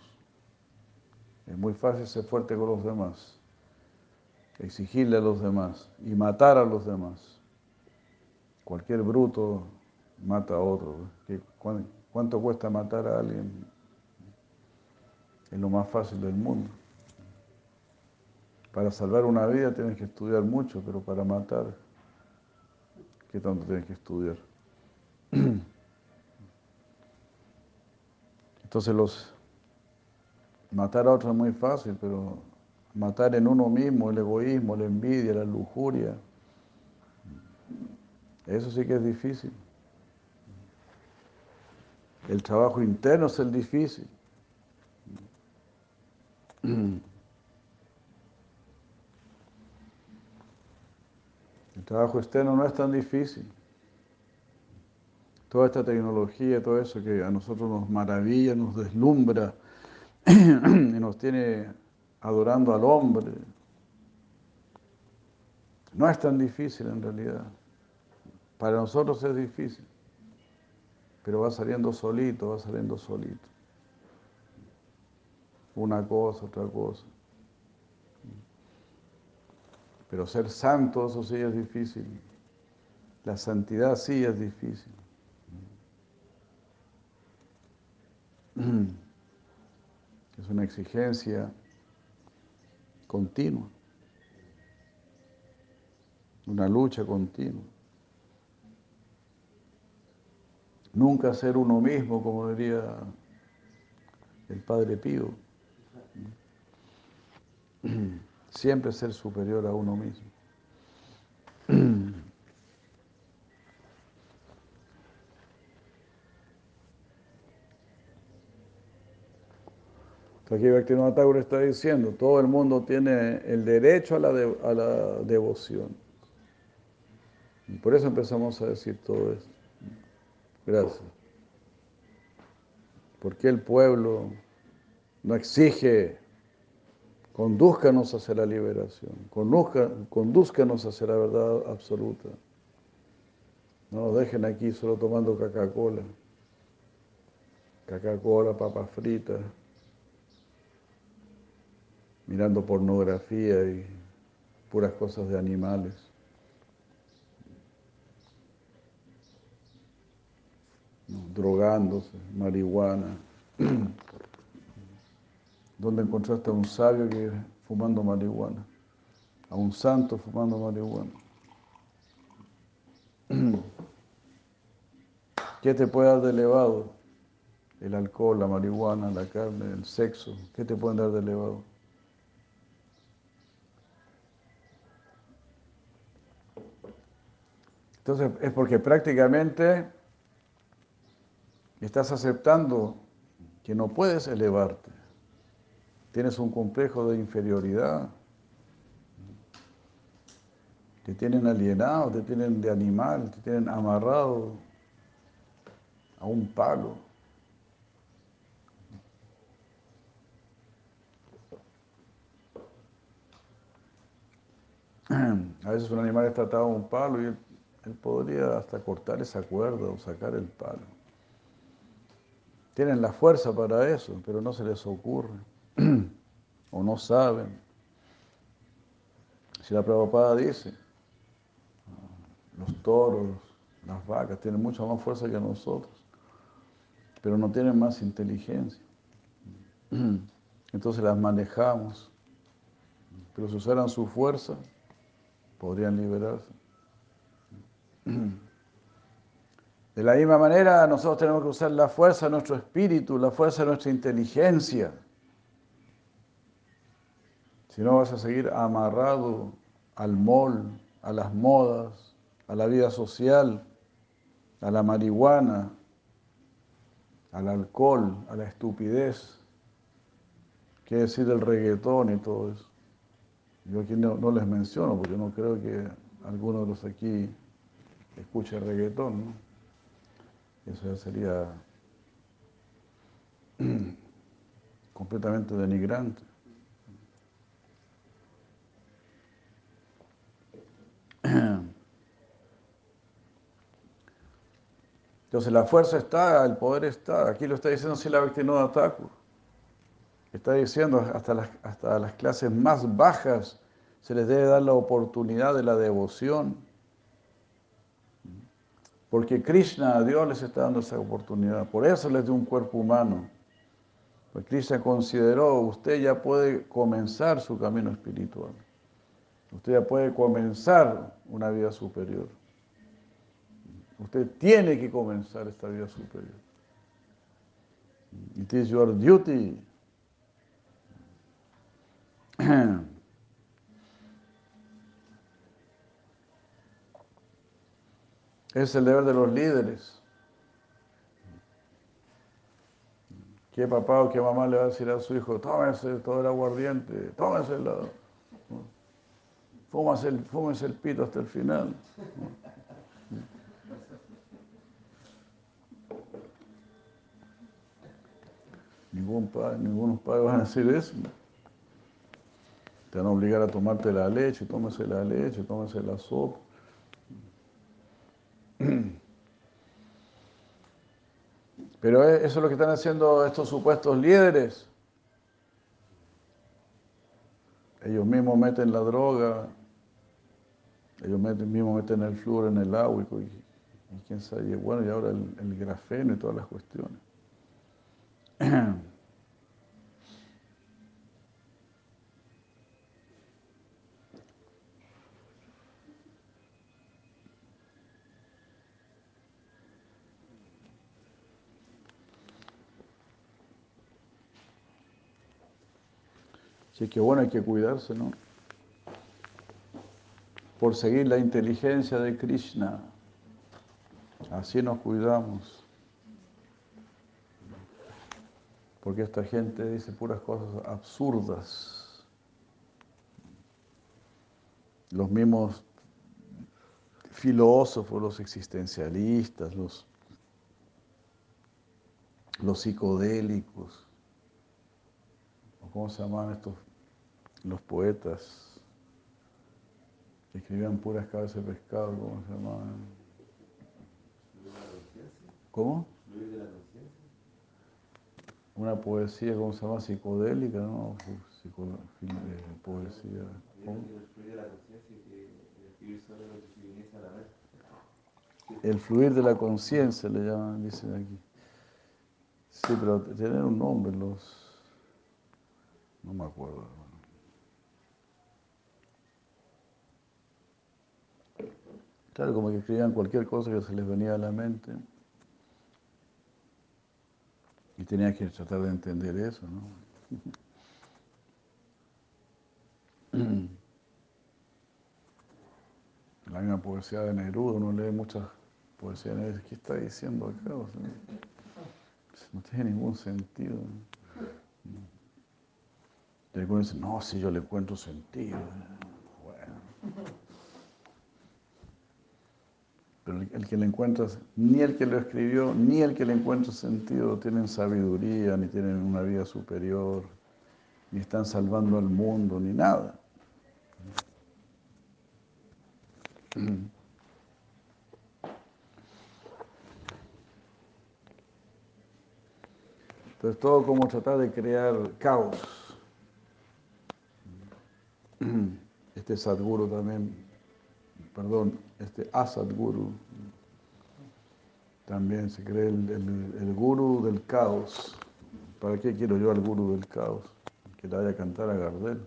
Es muy fácil ser fuerte con los demás, exigirle a los demás y matar a los demás. Cualquier bruto mata a otro. ¿Cuánto cuesta matar a alguien? Es lo más fácil del mundo. Para salvar una vida tienes que estudiar mucho, pero para matar, ¿qué tanto tienes que estudiar? Entonces los matar a otros es muy fácil, pero matar en uno mismo, el egoísmo, la envidia, la lujuria, eso sí que es difícil. El trabajo interno es el difícil. El trabajo externo no es tan difícil. Toda esta tecnología, todo eso que a nosotros nos maravilla, nos deslumbra y nos tiene adorando al hombre, no es tan difícil en realidad. Para nosotros es difícil, pero va saliendo solito, va saliendo solito una cosa, otra cosa. Pero ser santo, eso sí es difícil. La santidad sí es difícil. Es una exigencia continua, una lucha continua. Nunca ser uno mismo, como diría el Padre Pío. Siempre ser superior a uno mismo. Aquí Bhaktivinoda está diciendo, todo el mundo tiene el derecho a la, devoción. Y por eso empezamos a decir todo esto. Gracias. Porque el pueblo no exige Condúzcanos hacia la liberación, condúzcanos hacia la verdad absoluta. No nos dejen aquí solo tomando Coca-Cola, Coca-Cola, papas fritas, mirando pornografía y puras cosas de animales. drogándose, marihuana. ¿Dónde encontraste a un sabio que fumando marihuana? A un santo fumando marihuana. ¿Qué te puede dar de elevado? El alcohol, la marihuana, la carne, el sexo. ¿Qué te pueden dar de elevado? Entonces es porque prácticamente estás aceptando que no puedes elevarte tienes un complejo de inferioridad, te tienen alienado, te tienen de animal, te tienen amarrado a un palo. A veces un animal está atado a un palo y él, podría hasta cortar esa cuerda o sacar el palo. Tienen la fuerza para eso, pero no se les ocurre. o no saben. Si la Prabhupada dice, los toros, las vacas tienen mucha más fuerza que nosotros, pero no tienen más inteligencia. Entonces las manejamos, pero si usaran su fuerza, podrían liberarse. De la misma manera, nosotros tenemos que usar la fuerza de nuestro espíritu, la fuerza de nuestra inteligencia si no vas a seguir amarrado al mall, a las modas, a la vida social, a la marihuana, al alcohol, a la estupidez. ¿Qué decir del reggaetón y todo eso? Yo aquí no, no les menciono porque no creo que alguno de los aquí escuche reggaetón, ¿no? Eso ya sería completamente denigrante. Entonces la fuerza está, el poder está. Aquí lo está diciendo Sila Bhaktivinoda Thakur. Está diciendo hasta las, hasta las clases más bajas se les debe dar la oportunidad de la devoción. Porque Krishna, Dios les está dando esa oportunidad. Por eso les dio un cuerpo humano. Pues Krishna consideró, usted ya puede comenzar su camino espiritual. Usted ya puede comenzar una vida superior. Usted tiene que comenzar esta vida superior. It is your duty. Es el deber de los líderes. ¿Qué papá o qué mamá le va a decir a su hijo? Tómese todo el aguardiente. Fúmase el, fúmese el pito hasta el final. Ningún padre, ningunos padres van a decir eso. Te van a obligar a tomarte la leche, tómese la leche, tómese la sopa. Pero eso es lo que están haciendo estos supuestos líderes. Ellos mismos meten la droga, ellos mismos meten el flúor en el agua y, y quién sabe, bueno, y ahora el, el grafeno y todas las cuestiones. Así que bueno, hay que cuidarse, ¿no? Por seguir la inteligencia de Krishna. Así nos cuidamos. Porque esta gente dice puras cosas absurdas. Los mismos filósofos, los existencialistas, los, los psicodélicos, ¿cómo se llaman estos? Los poetas escribían puras cabezas de pescado, ¿cómo se llamaban? ¿Cómo? Una poesía, ¿cómo se llama? Psicodélica, ¿no? Psico, eh, poesía. ¿cómo? El fluir de la conciencia le llaman, dicen aquí. Sí, pero tienen un nombre los... No me acuerdo. Claro, como que escribían cualquier cosa que se les venía a la mente. Y tenía que tratar de entender eso, ¿no? La misma poesía de Neruda, uno lee muchas poesías de Neruda. ¿Qué está diciendo acá? No tiene ningún sentido. Y algunos dicen, no, si yo le encuentro sentido. Bueno. Pero el, que le encuentra, ni el que lo escribió, ni el que le encuentra sentido tienen sabiduría, ni tienen una vida superior, ni están salvando al mundo, ni nada. Entonces todo como tratar de crear caos. Este Sadguru también, perdón, este Asadguru, también se cree el, el, guru del caos. ¿Para qué quiero yo al guru del caos? Que le vaya a cantar a Gardel.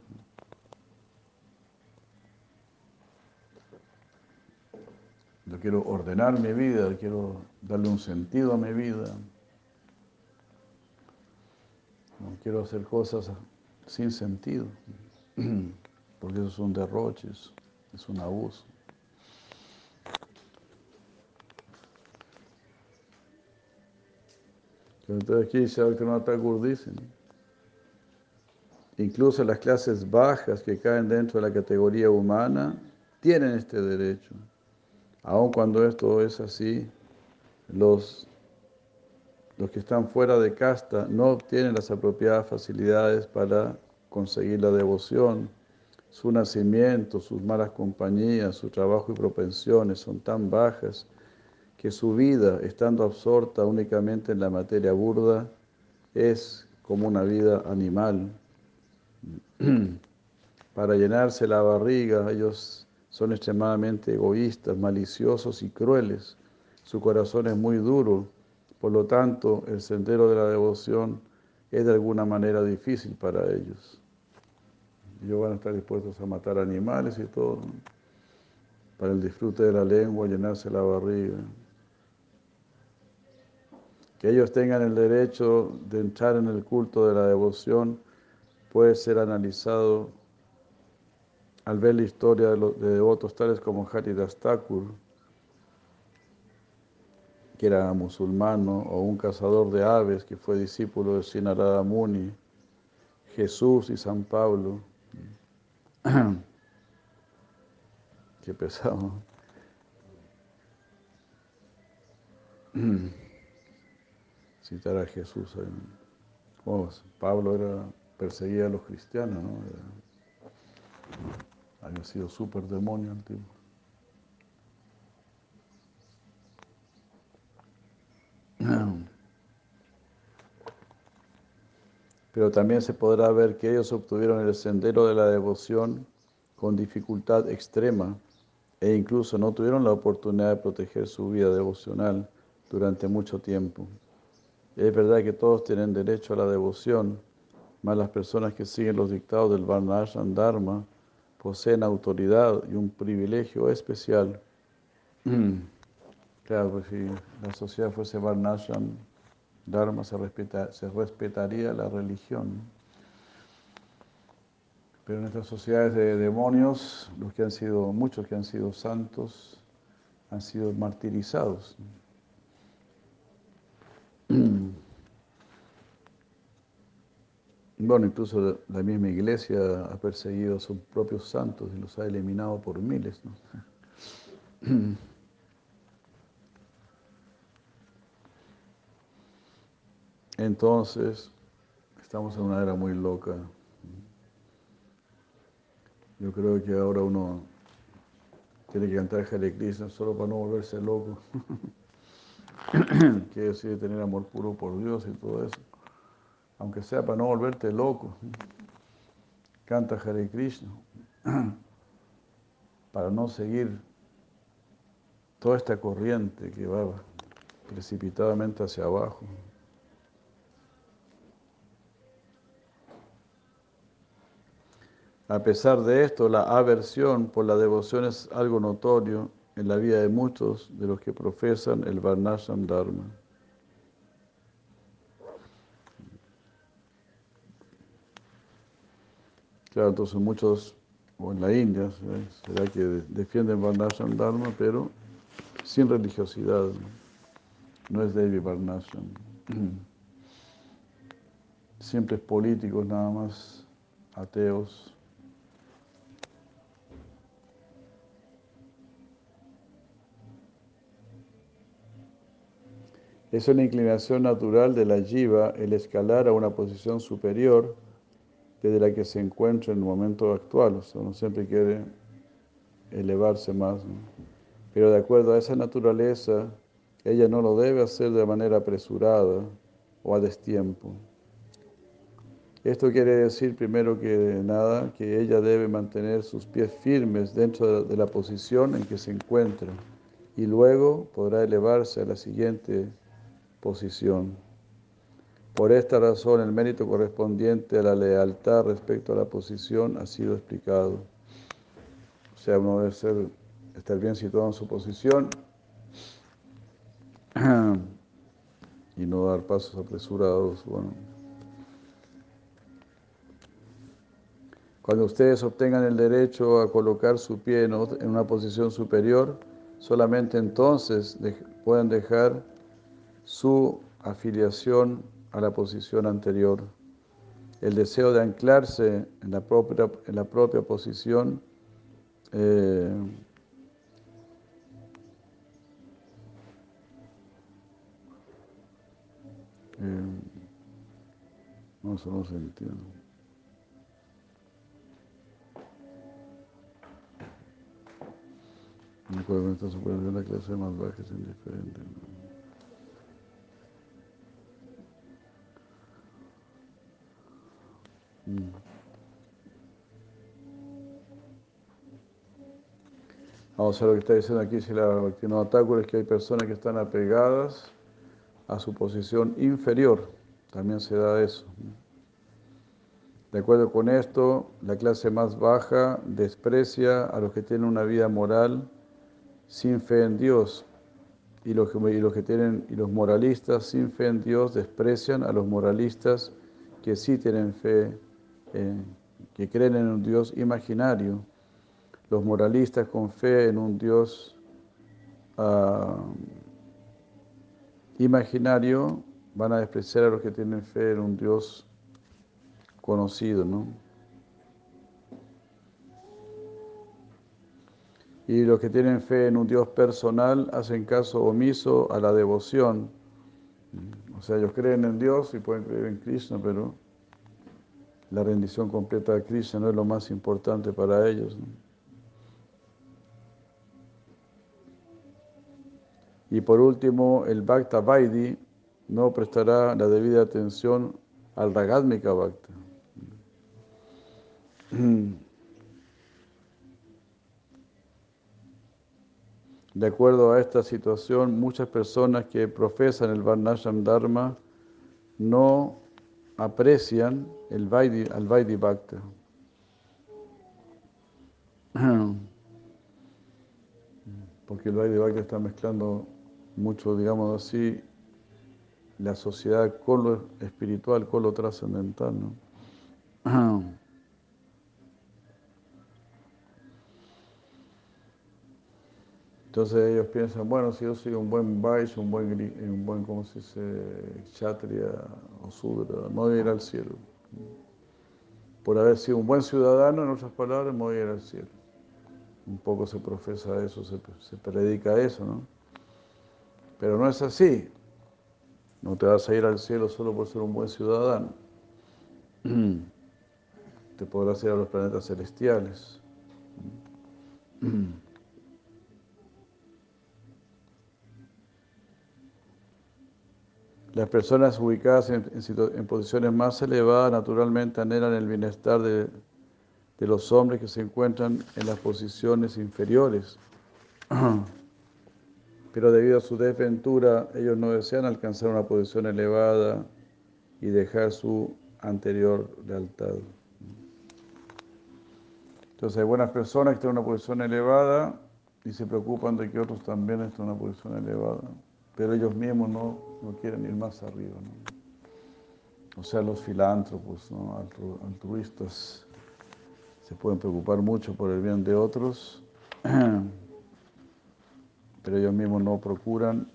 Yo quiero ordenar mi vida, quiero darle un sentido a mi vida. No quiero hacer cosas sin sentido, porque esos son derroches. Es un abuso. Entonces aquí Shabbat Thakur dice, incluso las clases bajas que caen dentro de la categoría humana tienen este derecho. Aun cuando esto es así, los, los que están fuera de casta no obtienen las apropiadas facilidades para conseguir la devoción. Su nacimiento, sus malas compañías, su trabajo y propensiones son tan bajas que su vida, estando absorta únicamente en la materia burda, es como una vida animal. Para llenarse la barriga, ellos son extremadamente egoístas, maliciosos y crueles. Su corazón es muy duro, por lo tanto, el sendero de la devoción es de alguna manera difícil para ellos. Ellos van a estar dispuestos a matar animales y todo, para el disfrute de la lengua, llenarse la barriga que ellos tengan el derecho de entrar en el culto de la devoción puede ser analizado al ver la historia de, devotos tales como Haridas Thakur, que era musulmano, o un cazador de aves que fue discípulo de Sinarada Muni, Jesús y San Pablo. Qué pesado. citar a Jesús. Pablo era, perseguía a los cristianos, ¿no? había sido súper demonio antiguo. Pero también se podrá ver que ellos obtuvieron el sendero de la devoción con dificultad extrema e incluso no tuvieron la oportunidad de proteger su vida devocional durante mucho tiempo. Es verdad que todos tienen derecho a la devoción, mas las personas que siguen los dictados del Varnashram Dharma poseen autoridad y un privilegio especial. claro, pues si la sociedad fuese Varnashram Dharma, se, se respetaría la religión. Pero en estas sociedades de demonios, los que han sido, muchos que han sido santos, han sido martirizados. Bueno, incluso la misma iglesia ha perseguido a sus propios santos y los ha eliminado por miles. Entonces, estamos en una era muy loca. Yo creo que ahora uno tiene que cantar Hare Krishna solo para no volverse loco. Quiere decir tener amor puro por Dios y todo eso aunque sea para no volverte loco. Canta Hare Krishna, para no seguir toda esta corriente que va precipitadamente hacia abajo. A pesar de esto, la aversión por la devoción es algo notorio en la vida de muchos de los que profesan el Varnashram Dharma. Claro, entonces muchos, o en la India, será que defienden Varnashram Dharma, pero sin religiosidad. No, es Devi Varnashram. Siempre es políticos nada más, ateos. Es una inclinación natural de la jiva el escalar a una posición superior desde la que se encuentra en el momento actual. O sea, uno siempre quiere elevarse más. Pero de acuerdo a esa naturaleza, ella no lo debe hacer de manera apresurada o a destiempo. Esto quiere decir, primero que nada, que ella debe mantener sus pies firmes dentro de la posición en que se encuentra y luego podrá elevarse a la siguiente posición. Por esta razón, el mérito correspondiente a la lealtad respecto a la posición ha sido explicado. O sea, uno debe ser, estar bien situado en su posición y no dar pasos apresurados. Cuando ustedes obtengan el derecho a colocar su pie en una posición superior, solamente entonces pueden dejar su afiliación a la posición anterior. El deseo de anclarse en la propia, en la propia posición eh, eh, no, eso no se entiende. Me acuerdo que esta superación la clase más baja es indiferente. ¿no? Vamos a ver lo que está diciendo aquí, si la Bhaktivinoda es que hay personas que están apegadas a su posición inferior. También se da eso. De acuerdo con esto, la clase más baja desprecia a los que tienen una vida moral sin fe en Dios. Y los, que, y los que tienen, y los moralistas sin fe en Dios desprecian a los moralistas que sí tienen fe, que creen en un Dios imaginario. Los moralistas con fe en un Dios uh, imaginario van a despreciar a los que tienen fe en un Dios conocido, ¿no? Y los que tienen fe en un Dios personal hacen caso omiso a la devoción. O sea, ellos creen en Dios y pueden creer en Krishna, pero la rendición completa a Krishna no es lo más importante para ellos. Y por último, el Bhakta Vaidi no prestará la debida atención al Ragadmika Bhakta. De acuerdo a esta situación, muchas personas que profesan el Varnasham Dharma no aprecian el Vaidi, al Vaidi Bhakta. Porque el Vaidi Bhakta está mezclando mucho, digamos así, la sociedad con lo espiritual, con lo trascendental. Entonces ellos piensan, bueno, si yo soy un buen Vaishya, un buen, un buen ¿cómo se dice?, Kshatriya o Sudra, me voy a ir al cielo. Por haber sido un buen ciudadano, en otras palabras, me voy a ir al cielo. Un poco se profesa eso, se predica eso, ¿no? Pero no es así. No te vas a ir al cielo solo por ser un buen ciudadano. Te podrás ir a los planetas celestiales. Las personas ubicadas en, posiciones más elevadas naturalmente anhelan el bienestar de, los hombres que se encuentran en las posiciones inferiores. Pero debido a su desventura, ellos no desean alcanzar una posición elevada y dejar su anterior lealtad. Entonces hay buenas personas que están en una posición elevada y se preocupan de que otros también estén en una posición elevada pero ellos mismos no, quieren ir más arriba. O sea, los filántropos, ¿no? altruistas, se pueden preocupar mucho por el bien de otros, pero ellos mismos no procuran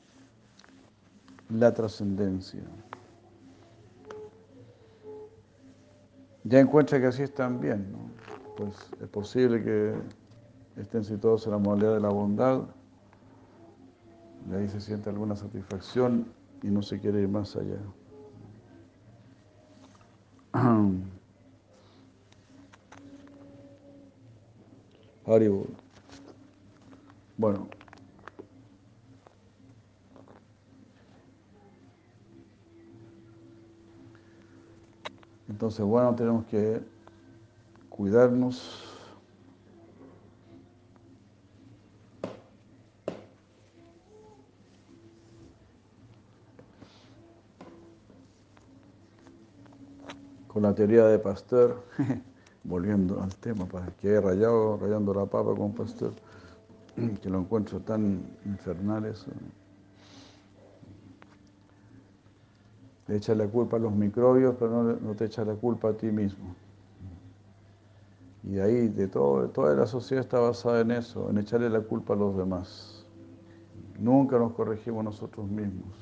la trascendencia. Ya encuentra que así están bien, ¿no? pues es posible que estén situados en la modalidad de la bondad, de ahí se siente alguna satisfacción y no se quiere ir más allá. Haribol. Bueno. Entonces, bueno, tenemos que cuidarnos con la teoría de Pasteur, volviendo al tema, para que he rayado, rayando la papa con Pasteur, que lo encuentro tan infernal eso. Le echa la culpa a los microbios, pero no, te echa la culpa a ti mismo. Y de ahí, de todo, toda la sociedad está basada en eso, en echarle la culpa a los demás. Nunca nos corregimos nosotros mismos.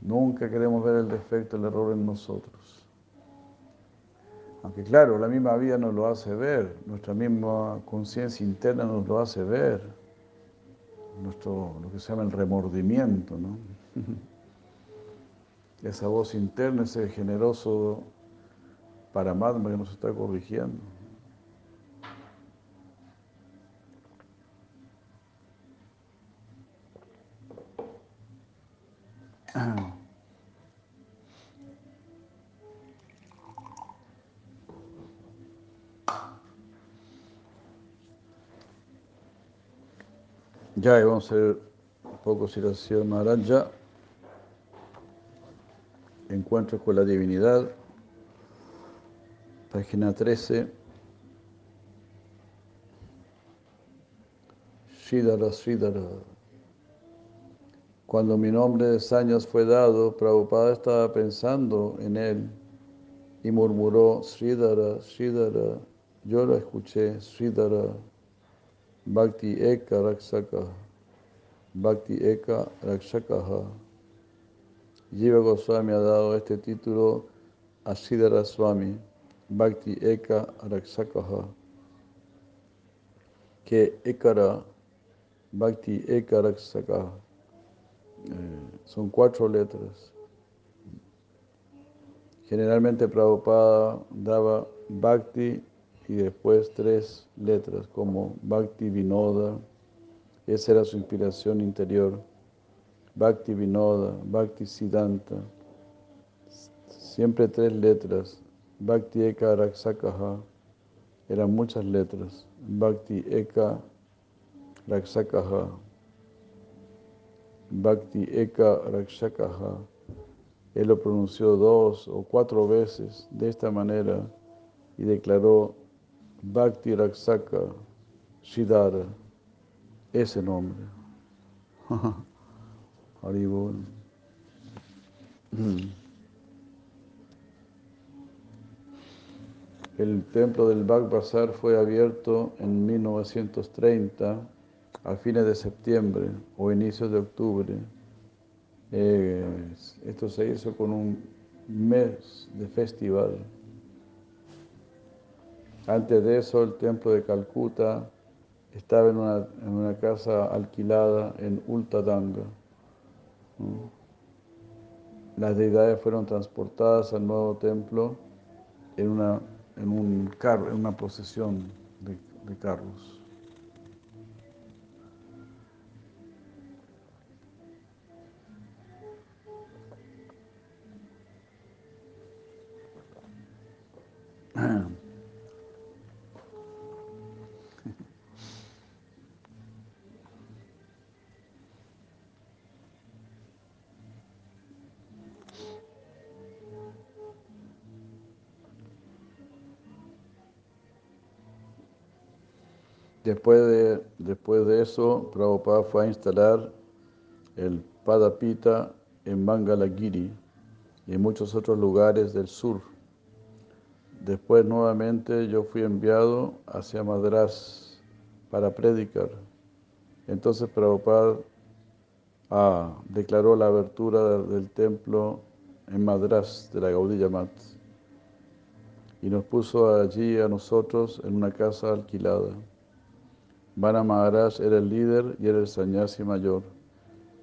Nunca queremos ver el defecto, el error en nosotros. Aunque claro, la misma vida nos lo hace ver, nuestra misma conciencia interna nos lo hace ver, nuestro, lo que se llama el remordimiento, ¿no? Esa voz interna, ese generoso Paramatma que nos está corrigiendo. Ya, vamos a ver un poco si la ciudad Maharaja. Encuentros con la divinidad. Página 13. Shidara, Shidara. Cuando mi nombre de Sañas fue dado, Prabhupada estaba pensando en él y murmuró, Sridhara, Sridhara. Yo lo escuché, Sridhara. Bhakti Eka Rakshaka. Bhakti Eka Rakshakaha. Jiva Goswami ha dado este título a Siddhara Swami, Bhakti Eka Rakshakaha. Que Ekara, Bhakti Eka Rakshakaha. Eh, son cuatro letras. Generalmente Prabhupada daba Bhakti y después tres letras como Bhakti Vinoda, esa era su inspiración interior, Bhakti Vinoda, Bhakti Siddhanta, siempre tres letras, Bhakti Eka Raksakaha, eran muchas letras, Bhakti Eka Raksakaha, Bhakti Eka Rakshakaha, él lo pronunció dos o cuatro veces de esta manera y declaró Bhakti Raksaka Shidara, ese nombre. Haribol. El templo del Bhag Bazar fue abierto en 1930, a fines de septiembre o inicios de octubre. Eh, esto se hizo con un mes de festival. Antes de eso, el templo de Calcuta estaba en una, en una casa alquilada en Ultadanga. Las deidades fueron transportadas al nuevo templo en, una, en un en una procesión de, de carros. Después de, después de eso, Prabhupada fue a instalar el Padapita en Mangalagiri y en muchos otros lugares del sur. Después nuevamente yo fui enviado hacia Madras para predicar. Entonces Prabhupada ah, declaró la abertura del templo en Madras de la Gaudiya Mat y nos puso allí a nosotros en una casa alquilada. Vana Maharaj era el líder y era el sannyasi mayor.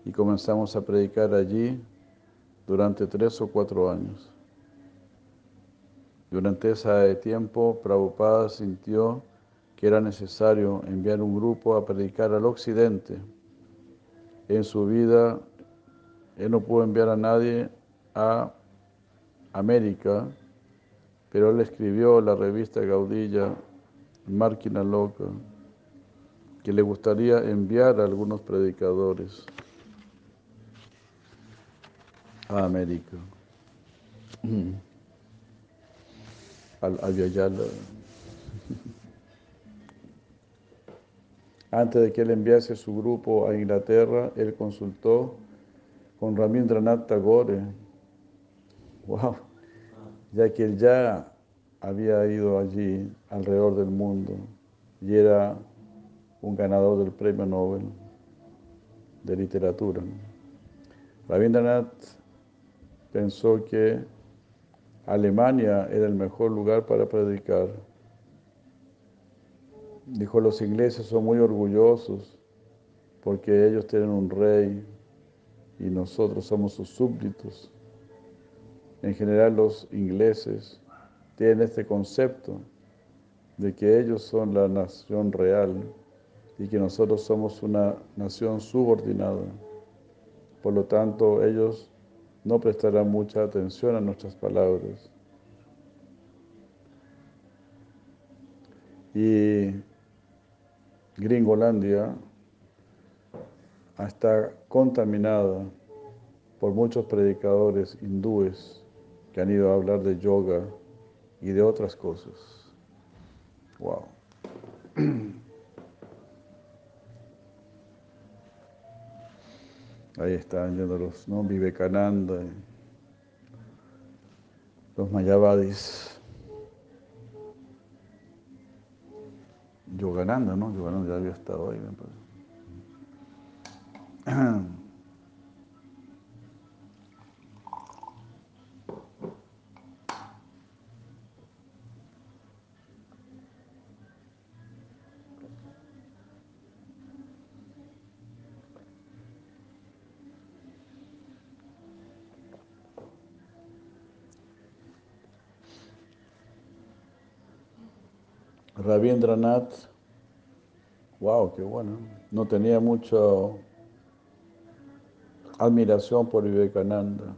Y comenzamos a predicar allí durante tres o cuatro años. Durante ese tiempo, Prabhupada sintió que era necesario enviar un grupo a predicar al occidente. En su vida, él no pudo enviar a nadie a América, pero él escribió la revista Gaudilla, Marquina Loca, que le gustaría enviar a algunos predicadores a América. Al, al Antes de que él enviase su grupo a Inglaterra, él consultó con Ramindranath Tagore. Wow, ya que él ya había ido allí alrededor del mundo y era un ganador del premio Nobel de literatura. Rabindranath pensó que Alemania era el mejor lugar para predicar. Dijo, los ingleses son muy orgullosos porque ellos tienen un rey y nosotros somos sus súbditos. En general los ingleses tienen este concepto de que ellos son la nación real y que nosotros somos una nación subordinada. Por lo tanto, ellos no prestarán mucha atención a nuestras palabras. Y Gringolandia está contaminada por muchos predicadores hindúes que han ido a hablar de yoga y de otras cosas. Wow. Ahí están yendo los ¿no? Vivekananda, los Mayavadis. Yogananda, ¿no? Yogananda ya había estado ahí, me parece. Rabindranath, wow, qué bueno, no tenía mucha admiración por Vivekananda,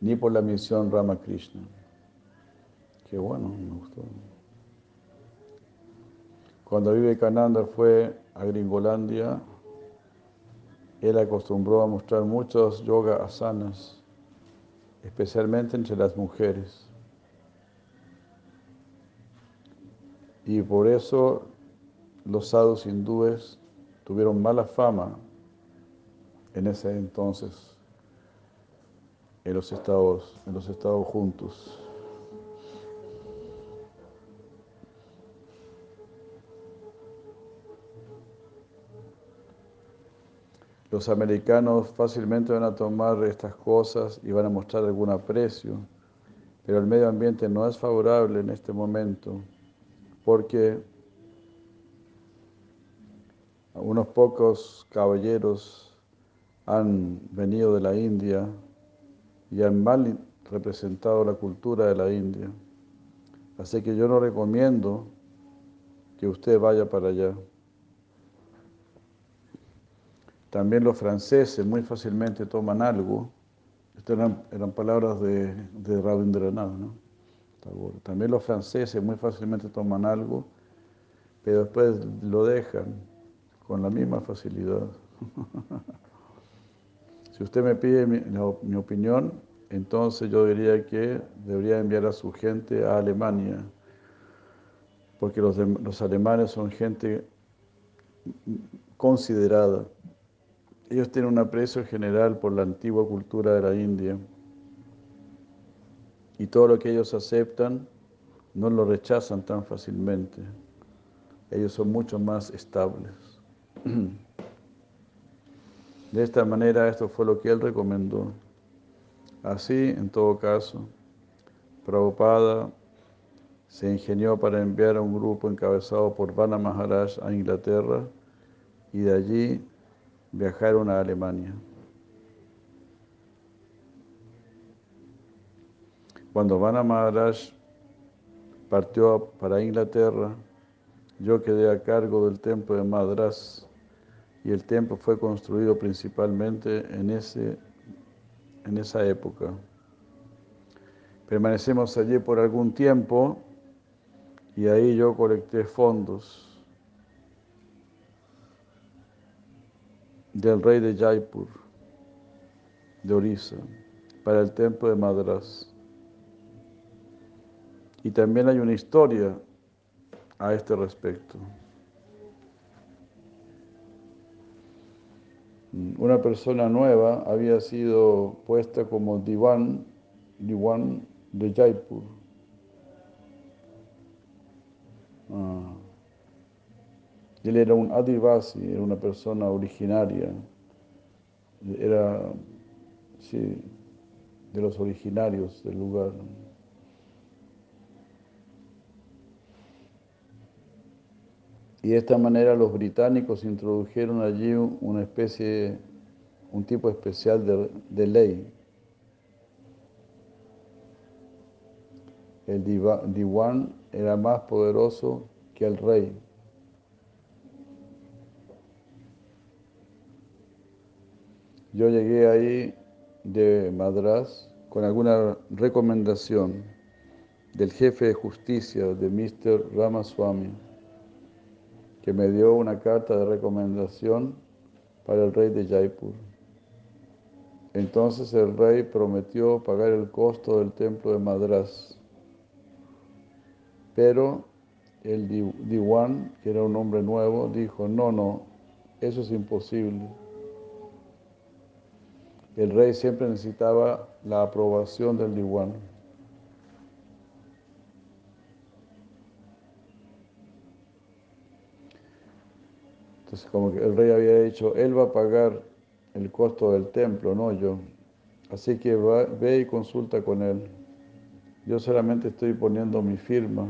ni por la misión Ramakrishna. Qué bueno, me gustó. Cuando Vivekananda fue a Gringolandia, él acostumbró a mostrar muchos yoga asanas, especialmente entre las mujeres. Y por eso los sadhus hindúes tuvieron mala fama en ese entonces en los estados, en los estados juntos. Los americanos fácilmente van a tomar estas cosas y van a mostrar algún aprecio, pero el medio ambiente no es favorable en este momento porque unos pocos caballeros han venido de la India y han mal representado la cultura de la India. Así que yo no recomiendo que usted vaya para allá. También los franceses muy fácilmente toman algo. Estas eran, palabras de, de Rabindranath, ¿no? También los franceses muy fácilmente toman algo, pero después lo dejan con la misma facilidad. si usted me pide mi, opinión, entonces yo diría que debería enviar a su gente a Alemania, porque los, los alemanes son gente considerada. Ellos tienen un aprecio general por la antigua cultura de la India y todo lo que ellos aceptan no lo rechazan tan fácilmente. Ellos son mucho más estables. De esta manera, esto fue lo que él recomendó. Así, en todo caso, Prabhupada se ingenió para enviar a un grupo encabezado por Vana Maharaj a Inglaterra y de allí viajaron a Alemania. Cuando Vana Maharaj partió para Inglaterra, yo quedé a cargo del templo de Madras y el templo fue construido principalmente en, ese, en esa época. Permanecemos allí por algún tiempo y ahí yo colecté fondos del rey de Jaipur, de Orissa, para el templo de Madras. Y también hay una historia a este respecto. Una persona nueva había sido puesta como diván diwan de Jaipur. Ah. Él era un adivasi, era una persona originaria, era sí, de los originarios del lugar. Y de esta manera los británicos introdujeron allí una especie, un tipo especial de, ley. El diwan era más poderoso que el rey. Yo llegué ahí de Madras con alguna recomendación del jefe de justicia de Mr. Ramaswamy, que me dio una carta de recomendación para el rey de Jaipur. Entonces el rey prometió pagar el costo del templo de Madras, pero el Diwan, que era un hombre nuevo, dijo, no, no, eso es imposible el rey siempre necesitaba la aprobación del diwan. Como que el rey había dicho, él va a pagar el costo del templo, no yo. Así que ve y consulta con él. Yo solamente estoy poniendo mi firma,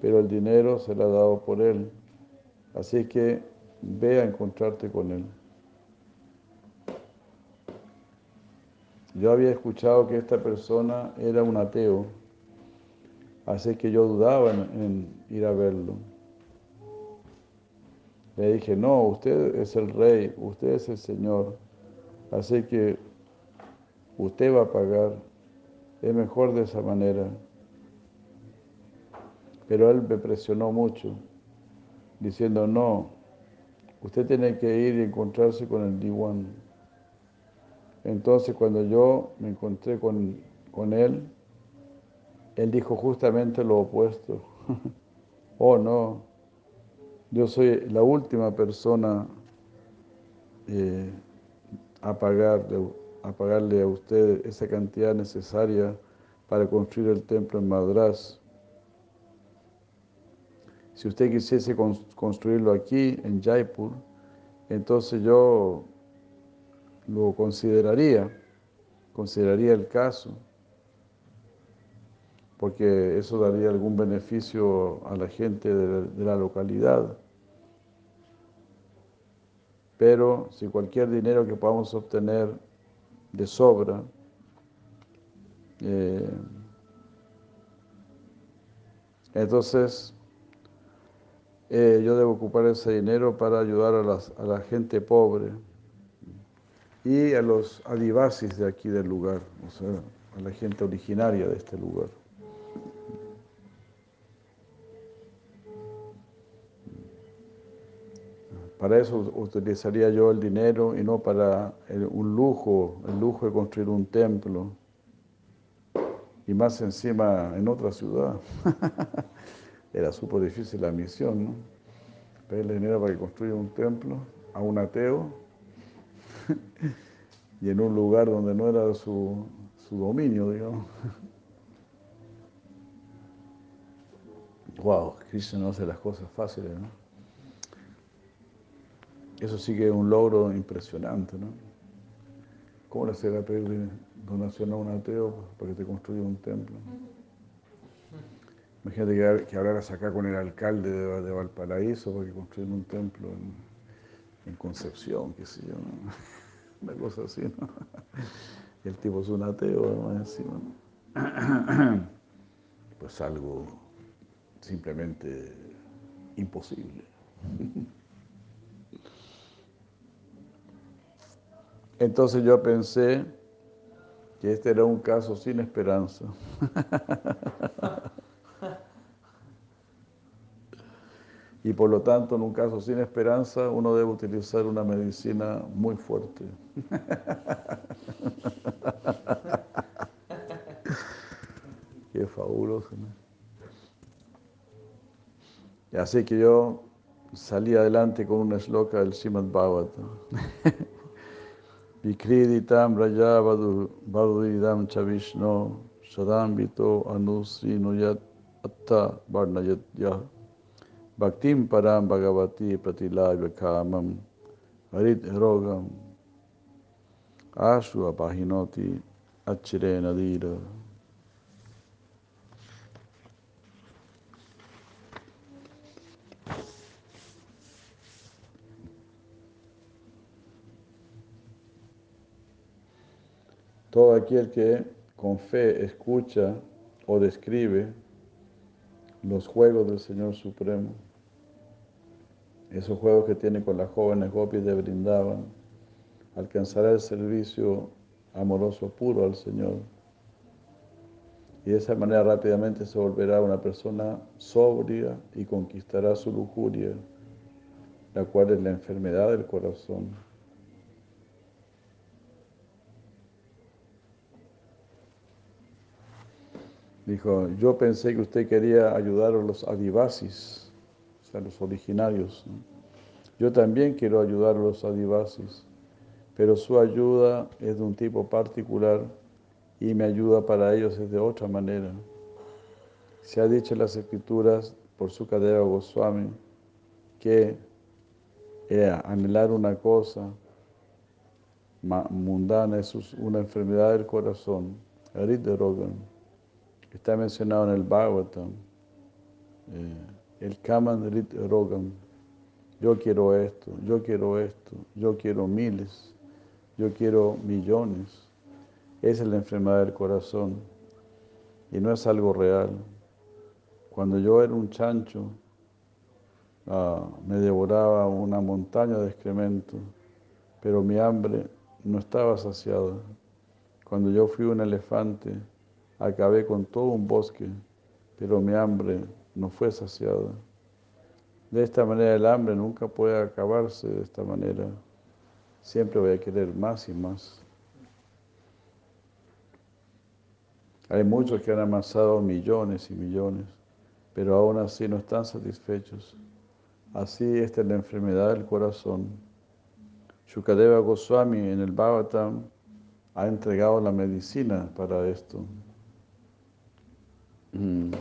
pero el dinero se lo ha dado por él. Así que ve a encontrarte con él. Yo había escuchado que esta persona era un ateo, así que yo dudaba en, ir a verlo. Le dije, no, usted es el rey, usted es el Señor, así que usted va a pagar, es mejor de esa manera. Pero él me presionó mucho, diciendo, no, usted tiene que ir y encontrarse con el diwan. Entonces cuando yo me encontré con, él, él dijo justamente lo opuesto. oh no, yo soy la última persona eh, a, pagar, a pagarle a usted esa cantidad necesaria para construir el templo en Madras. Si usted quisiese construirlo aquí, en Jaipur, entonces yo lo consideraría, consideraría el caso, porque eso daría algún beneficio a la gente de la, localidad. Pero si cualquier dinero que podamos obtener de sobra, eh, entonces eh, yo debo ocupar ese dinero para ayudar a la gente pobre y a los adivasis de aquí del lugar, o sea, a la gente originaria de este lugar. Para eso utilizaría yo el dinero y no para un lujo, el lujo de construir un templo. Y más encima en otra ciudad. Era súper difícil la misión, ¿no? Pedirle dinero para que construya un templo a un ateo y en un lugar donde no era su, dominio, digamos. Wow, Krishna no hace las cosas fáciles, ¿no? Eso sí que es un logro impresionante, ¿no? ¿Cómo le hace pedir donación a un ateo para que te construya un templo? Imagínate que, hablaras acá con el alcalde de, Valparaíso para que construyan un templo en, Concepción, qué sé yo. ¿no? una cosa así, ¿no? el tipo es un ateo, encima. Pues algo simplemente imposible. Entonces yo pensé que este era un caso sin esperanza. y por lo tanto en un caso sin esperanza uno debe utilizar una medicina muy fuerte. Qué fabuloso. Y así que yo salí adelante con una esloca del Srimad Bhagavatam. Vikriditam Raja Vaduridam Chavishno Sadambito Anusri Nuyat Atta Varnayat Yah Bhaktim Param Bhagavati Pratilaya Kamam Harit Rogam Ashu Apahinoti Achire Nadira Todo aquel que con fe escucha o describe los juegos del Señor Supremo, esos juegos que tiene con las jóvenes gopis de Brindavan, alcanzará el servicio amoroso puro al Señor. Y de esa manera rápidamente se volverá una persona sobria y conquistará su lujuria, la cual es la enfermedad del corazón. Dijo, yo pensé que usted quería ayudar a los adivasis, o sea, los originarios. Yo también quiero ayudar a los adivasis, pero su ayuda es de un tipo particular y mi ayuda para ellos es de otra manera. Se ha dicho en las escrituras por su cadera Goswami que eh, anhelar una cosa mundana es una enfermedad del corazón, Arit está mencionado en el Bhagavatam, eh, el Kaman Rit Rogam. Yo quiero esto, yo quiero esto, yo quiero miles, yo quiero millones. Esa es la enfermedad del corazón y no es algo real. Cuando yo era un chancho, ah, me devoraba una montaña de excremento, pero mi hambre no estaba saciada. Cuando yo fui un elefante, acabé con todo un bosque, pero mi hambre no fue saciada. De esta manera el hambre nunca puede acabarse de esta manera. Siempre voy a querer más y más. Hay muchos que han amasado millones y millones, pero aún así no están satisfechos. Así esta es la enfermedad del corazón. Shukadeva Goswami en el Bhagavatam ha entregado la medicina para esto. Mm.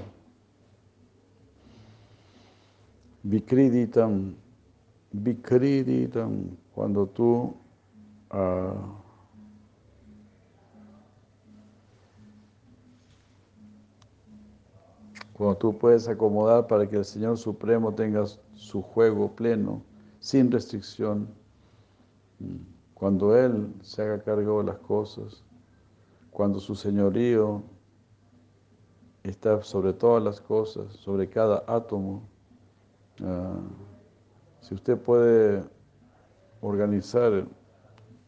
Vikriditam, Vikriditam, cuando tú uh, cuando tú puedes acomodar para que el Señor Supremo tenga su juego pleno, sin restricción, mm. cuando Él se haga cargo de las cosas, cuando su señorío está sobre todas las cosas, sobre cada átomo. Ah, si usted puede organizar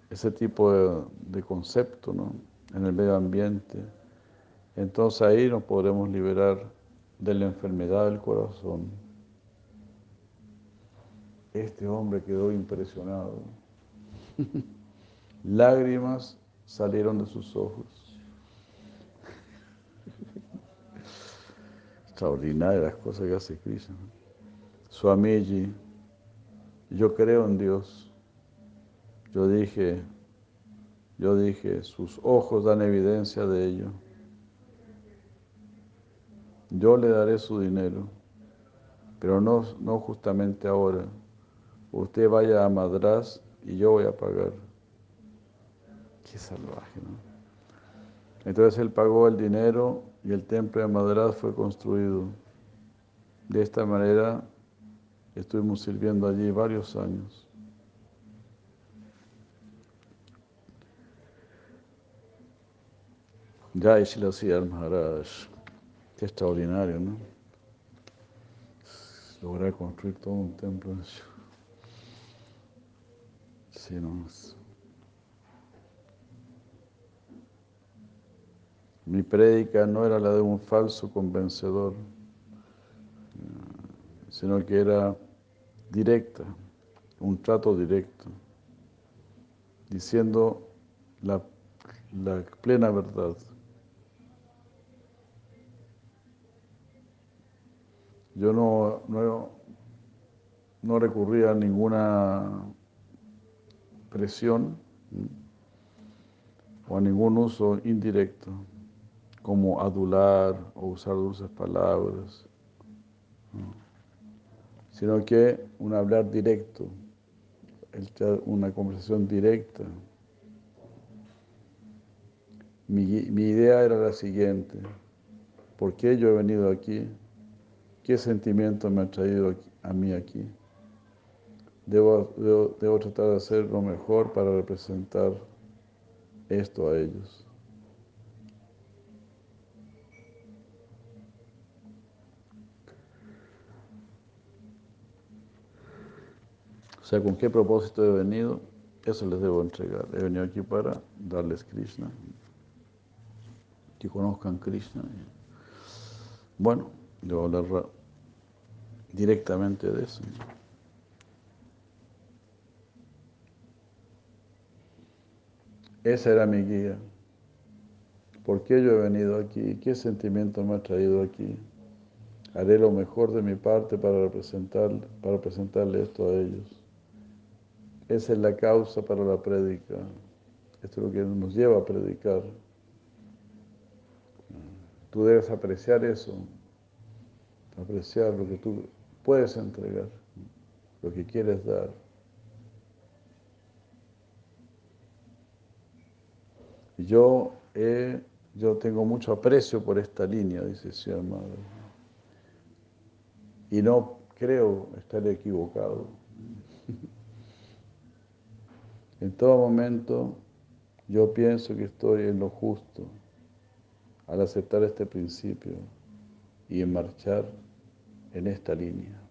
ese tipo de, concepto en el medio ambiente, entonces ahí nos podremos liberar de la enfermedad del corazón. Este hombre quedó impresionado. Lágrimas salieron de sus ojos. Extraordinarias las cosas que hace Krishna. Swamiji, yo creo en Dios. Yo dije, yo dije, sus ojos dan evidencia de ello. Yo le daré su dinero, pero no, no justamente ahora. Usted vaya a Madras y yo voy a pagar. Qué salvaje, ¿no? Entonces él pagó el dinero y el templo de Madras fue construido. De esta manera estuvimos sirviendo allí varios años. Jai Shilasi Maharaj. Qué extraordinario, ¿no? Lograr construir todo un templo. Sí, no. Mi prédica no era la de un falso convencedor, sino que era directa, un trato directo, diciendo la, plena verdad. Yo no, no, no recurría a ninguna presión o a ningún uso indirecto, como adular o usar dulces palabras, sino que un hablar directo, una conversación directa. Mi, mi idea era la siguiente, ¿por qué yo he venido aquí? ¿Qué sentimiento me ha traído a mí aquí? Debo, debo, tratar de hacer lo mejor para representar esto a ellos. Sea, ¿con qué propósito he venido? Eso les debo entregar. He venido aquí para darles Krishna, que conozcan Krishna. Bueno, debo hablar directamente de eso. Esa era mi guía. ¿Por qué yo he venido aquí? ¿Qué sentimiento me ha traído aquí? Haré lo mejor de mi parte para, representar, para presentarle esto a ellos. Esa es la causa para la prédica. Esto es lo que nos lleva a predicar. Tú debes apreciar eso, apreciar lo que tú puedes entregar, lo que quieres dar. Yo, yo tengo mucho aprecio por esta línea, dice Sri Madre. Y no creo estar equivocado. en todo momento yo pienso que estoy en lo justo al aceptar este principio y en marchar en esta línea.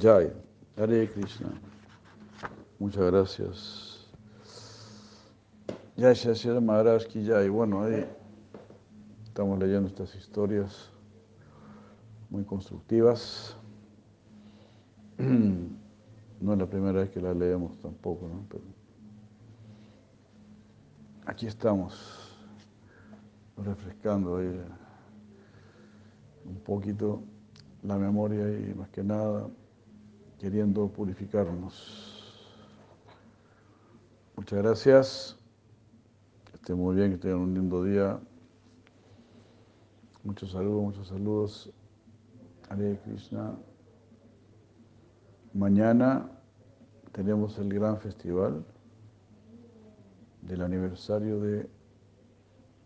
Jai, Hare Krishna. Muchas gracias. Ya Shashira Maharaj Ki y Bueno, ahí estamos leyendo estas historias muy constructivas. No es la primera vez que las leemos tampoco, ¿no? Pero aquí estamos refrescando un poquito la memoria y más que nada queriendo purificarnos. Muchas gracias muy bien, que tengan un lindo día. Muchos saludos, muchos saludos. Hare Krishna. Mañana tenemos el gran festival del aniversario de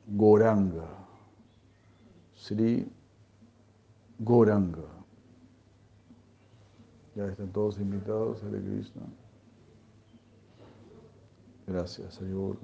Goranga, Sri Goranga. Ya están todos invitados, Hare Krishna. Gracias, Señor.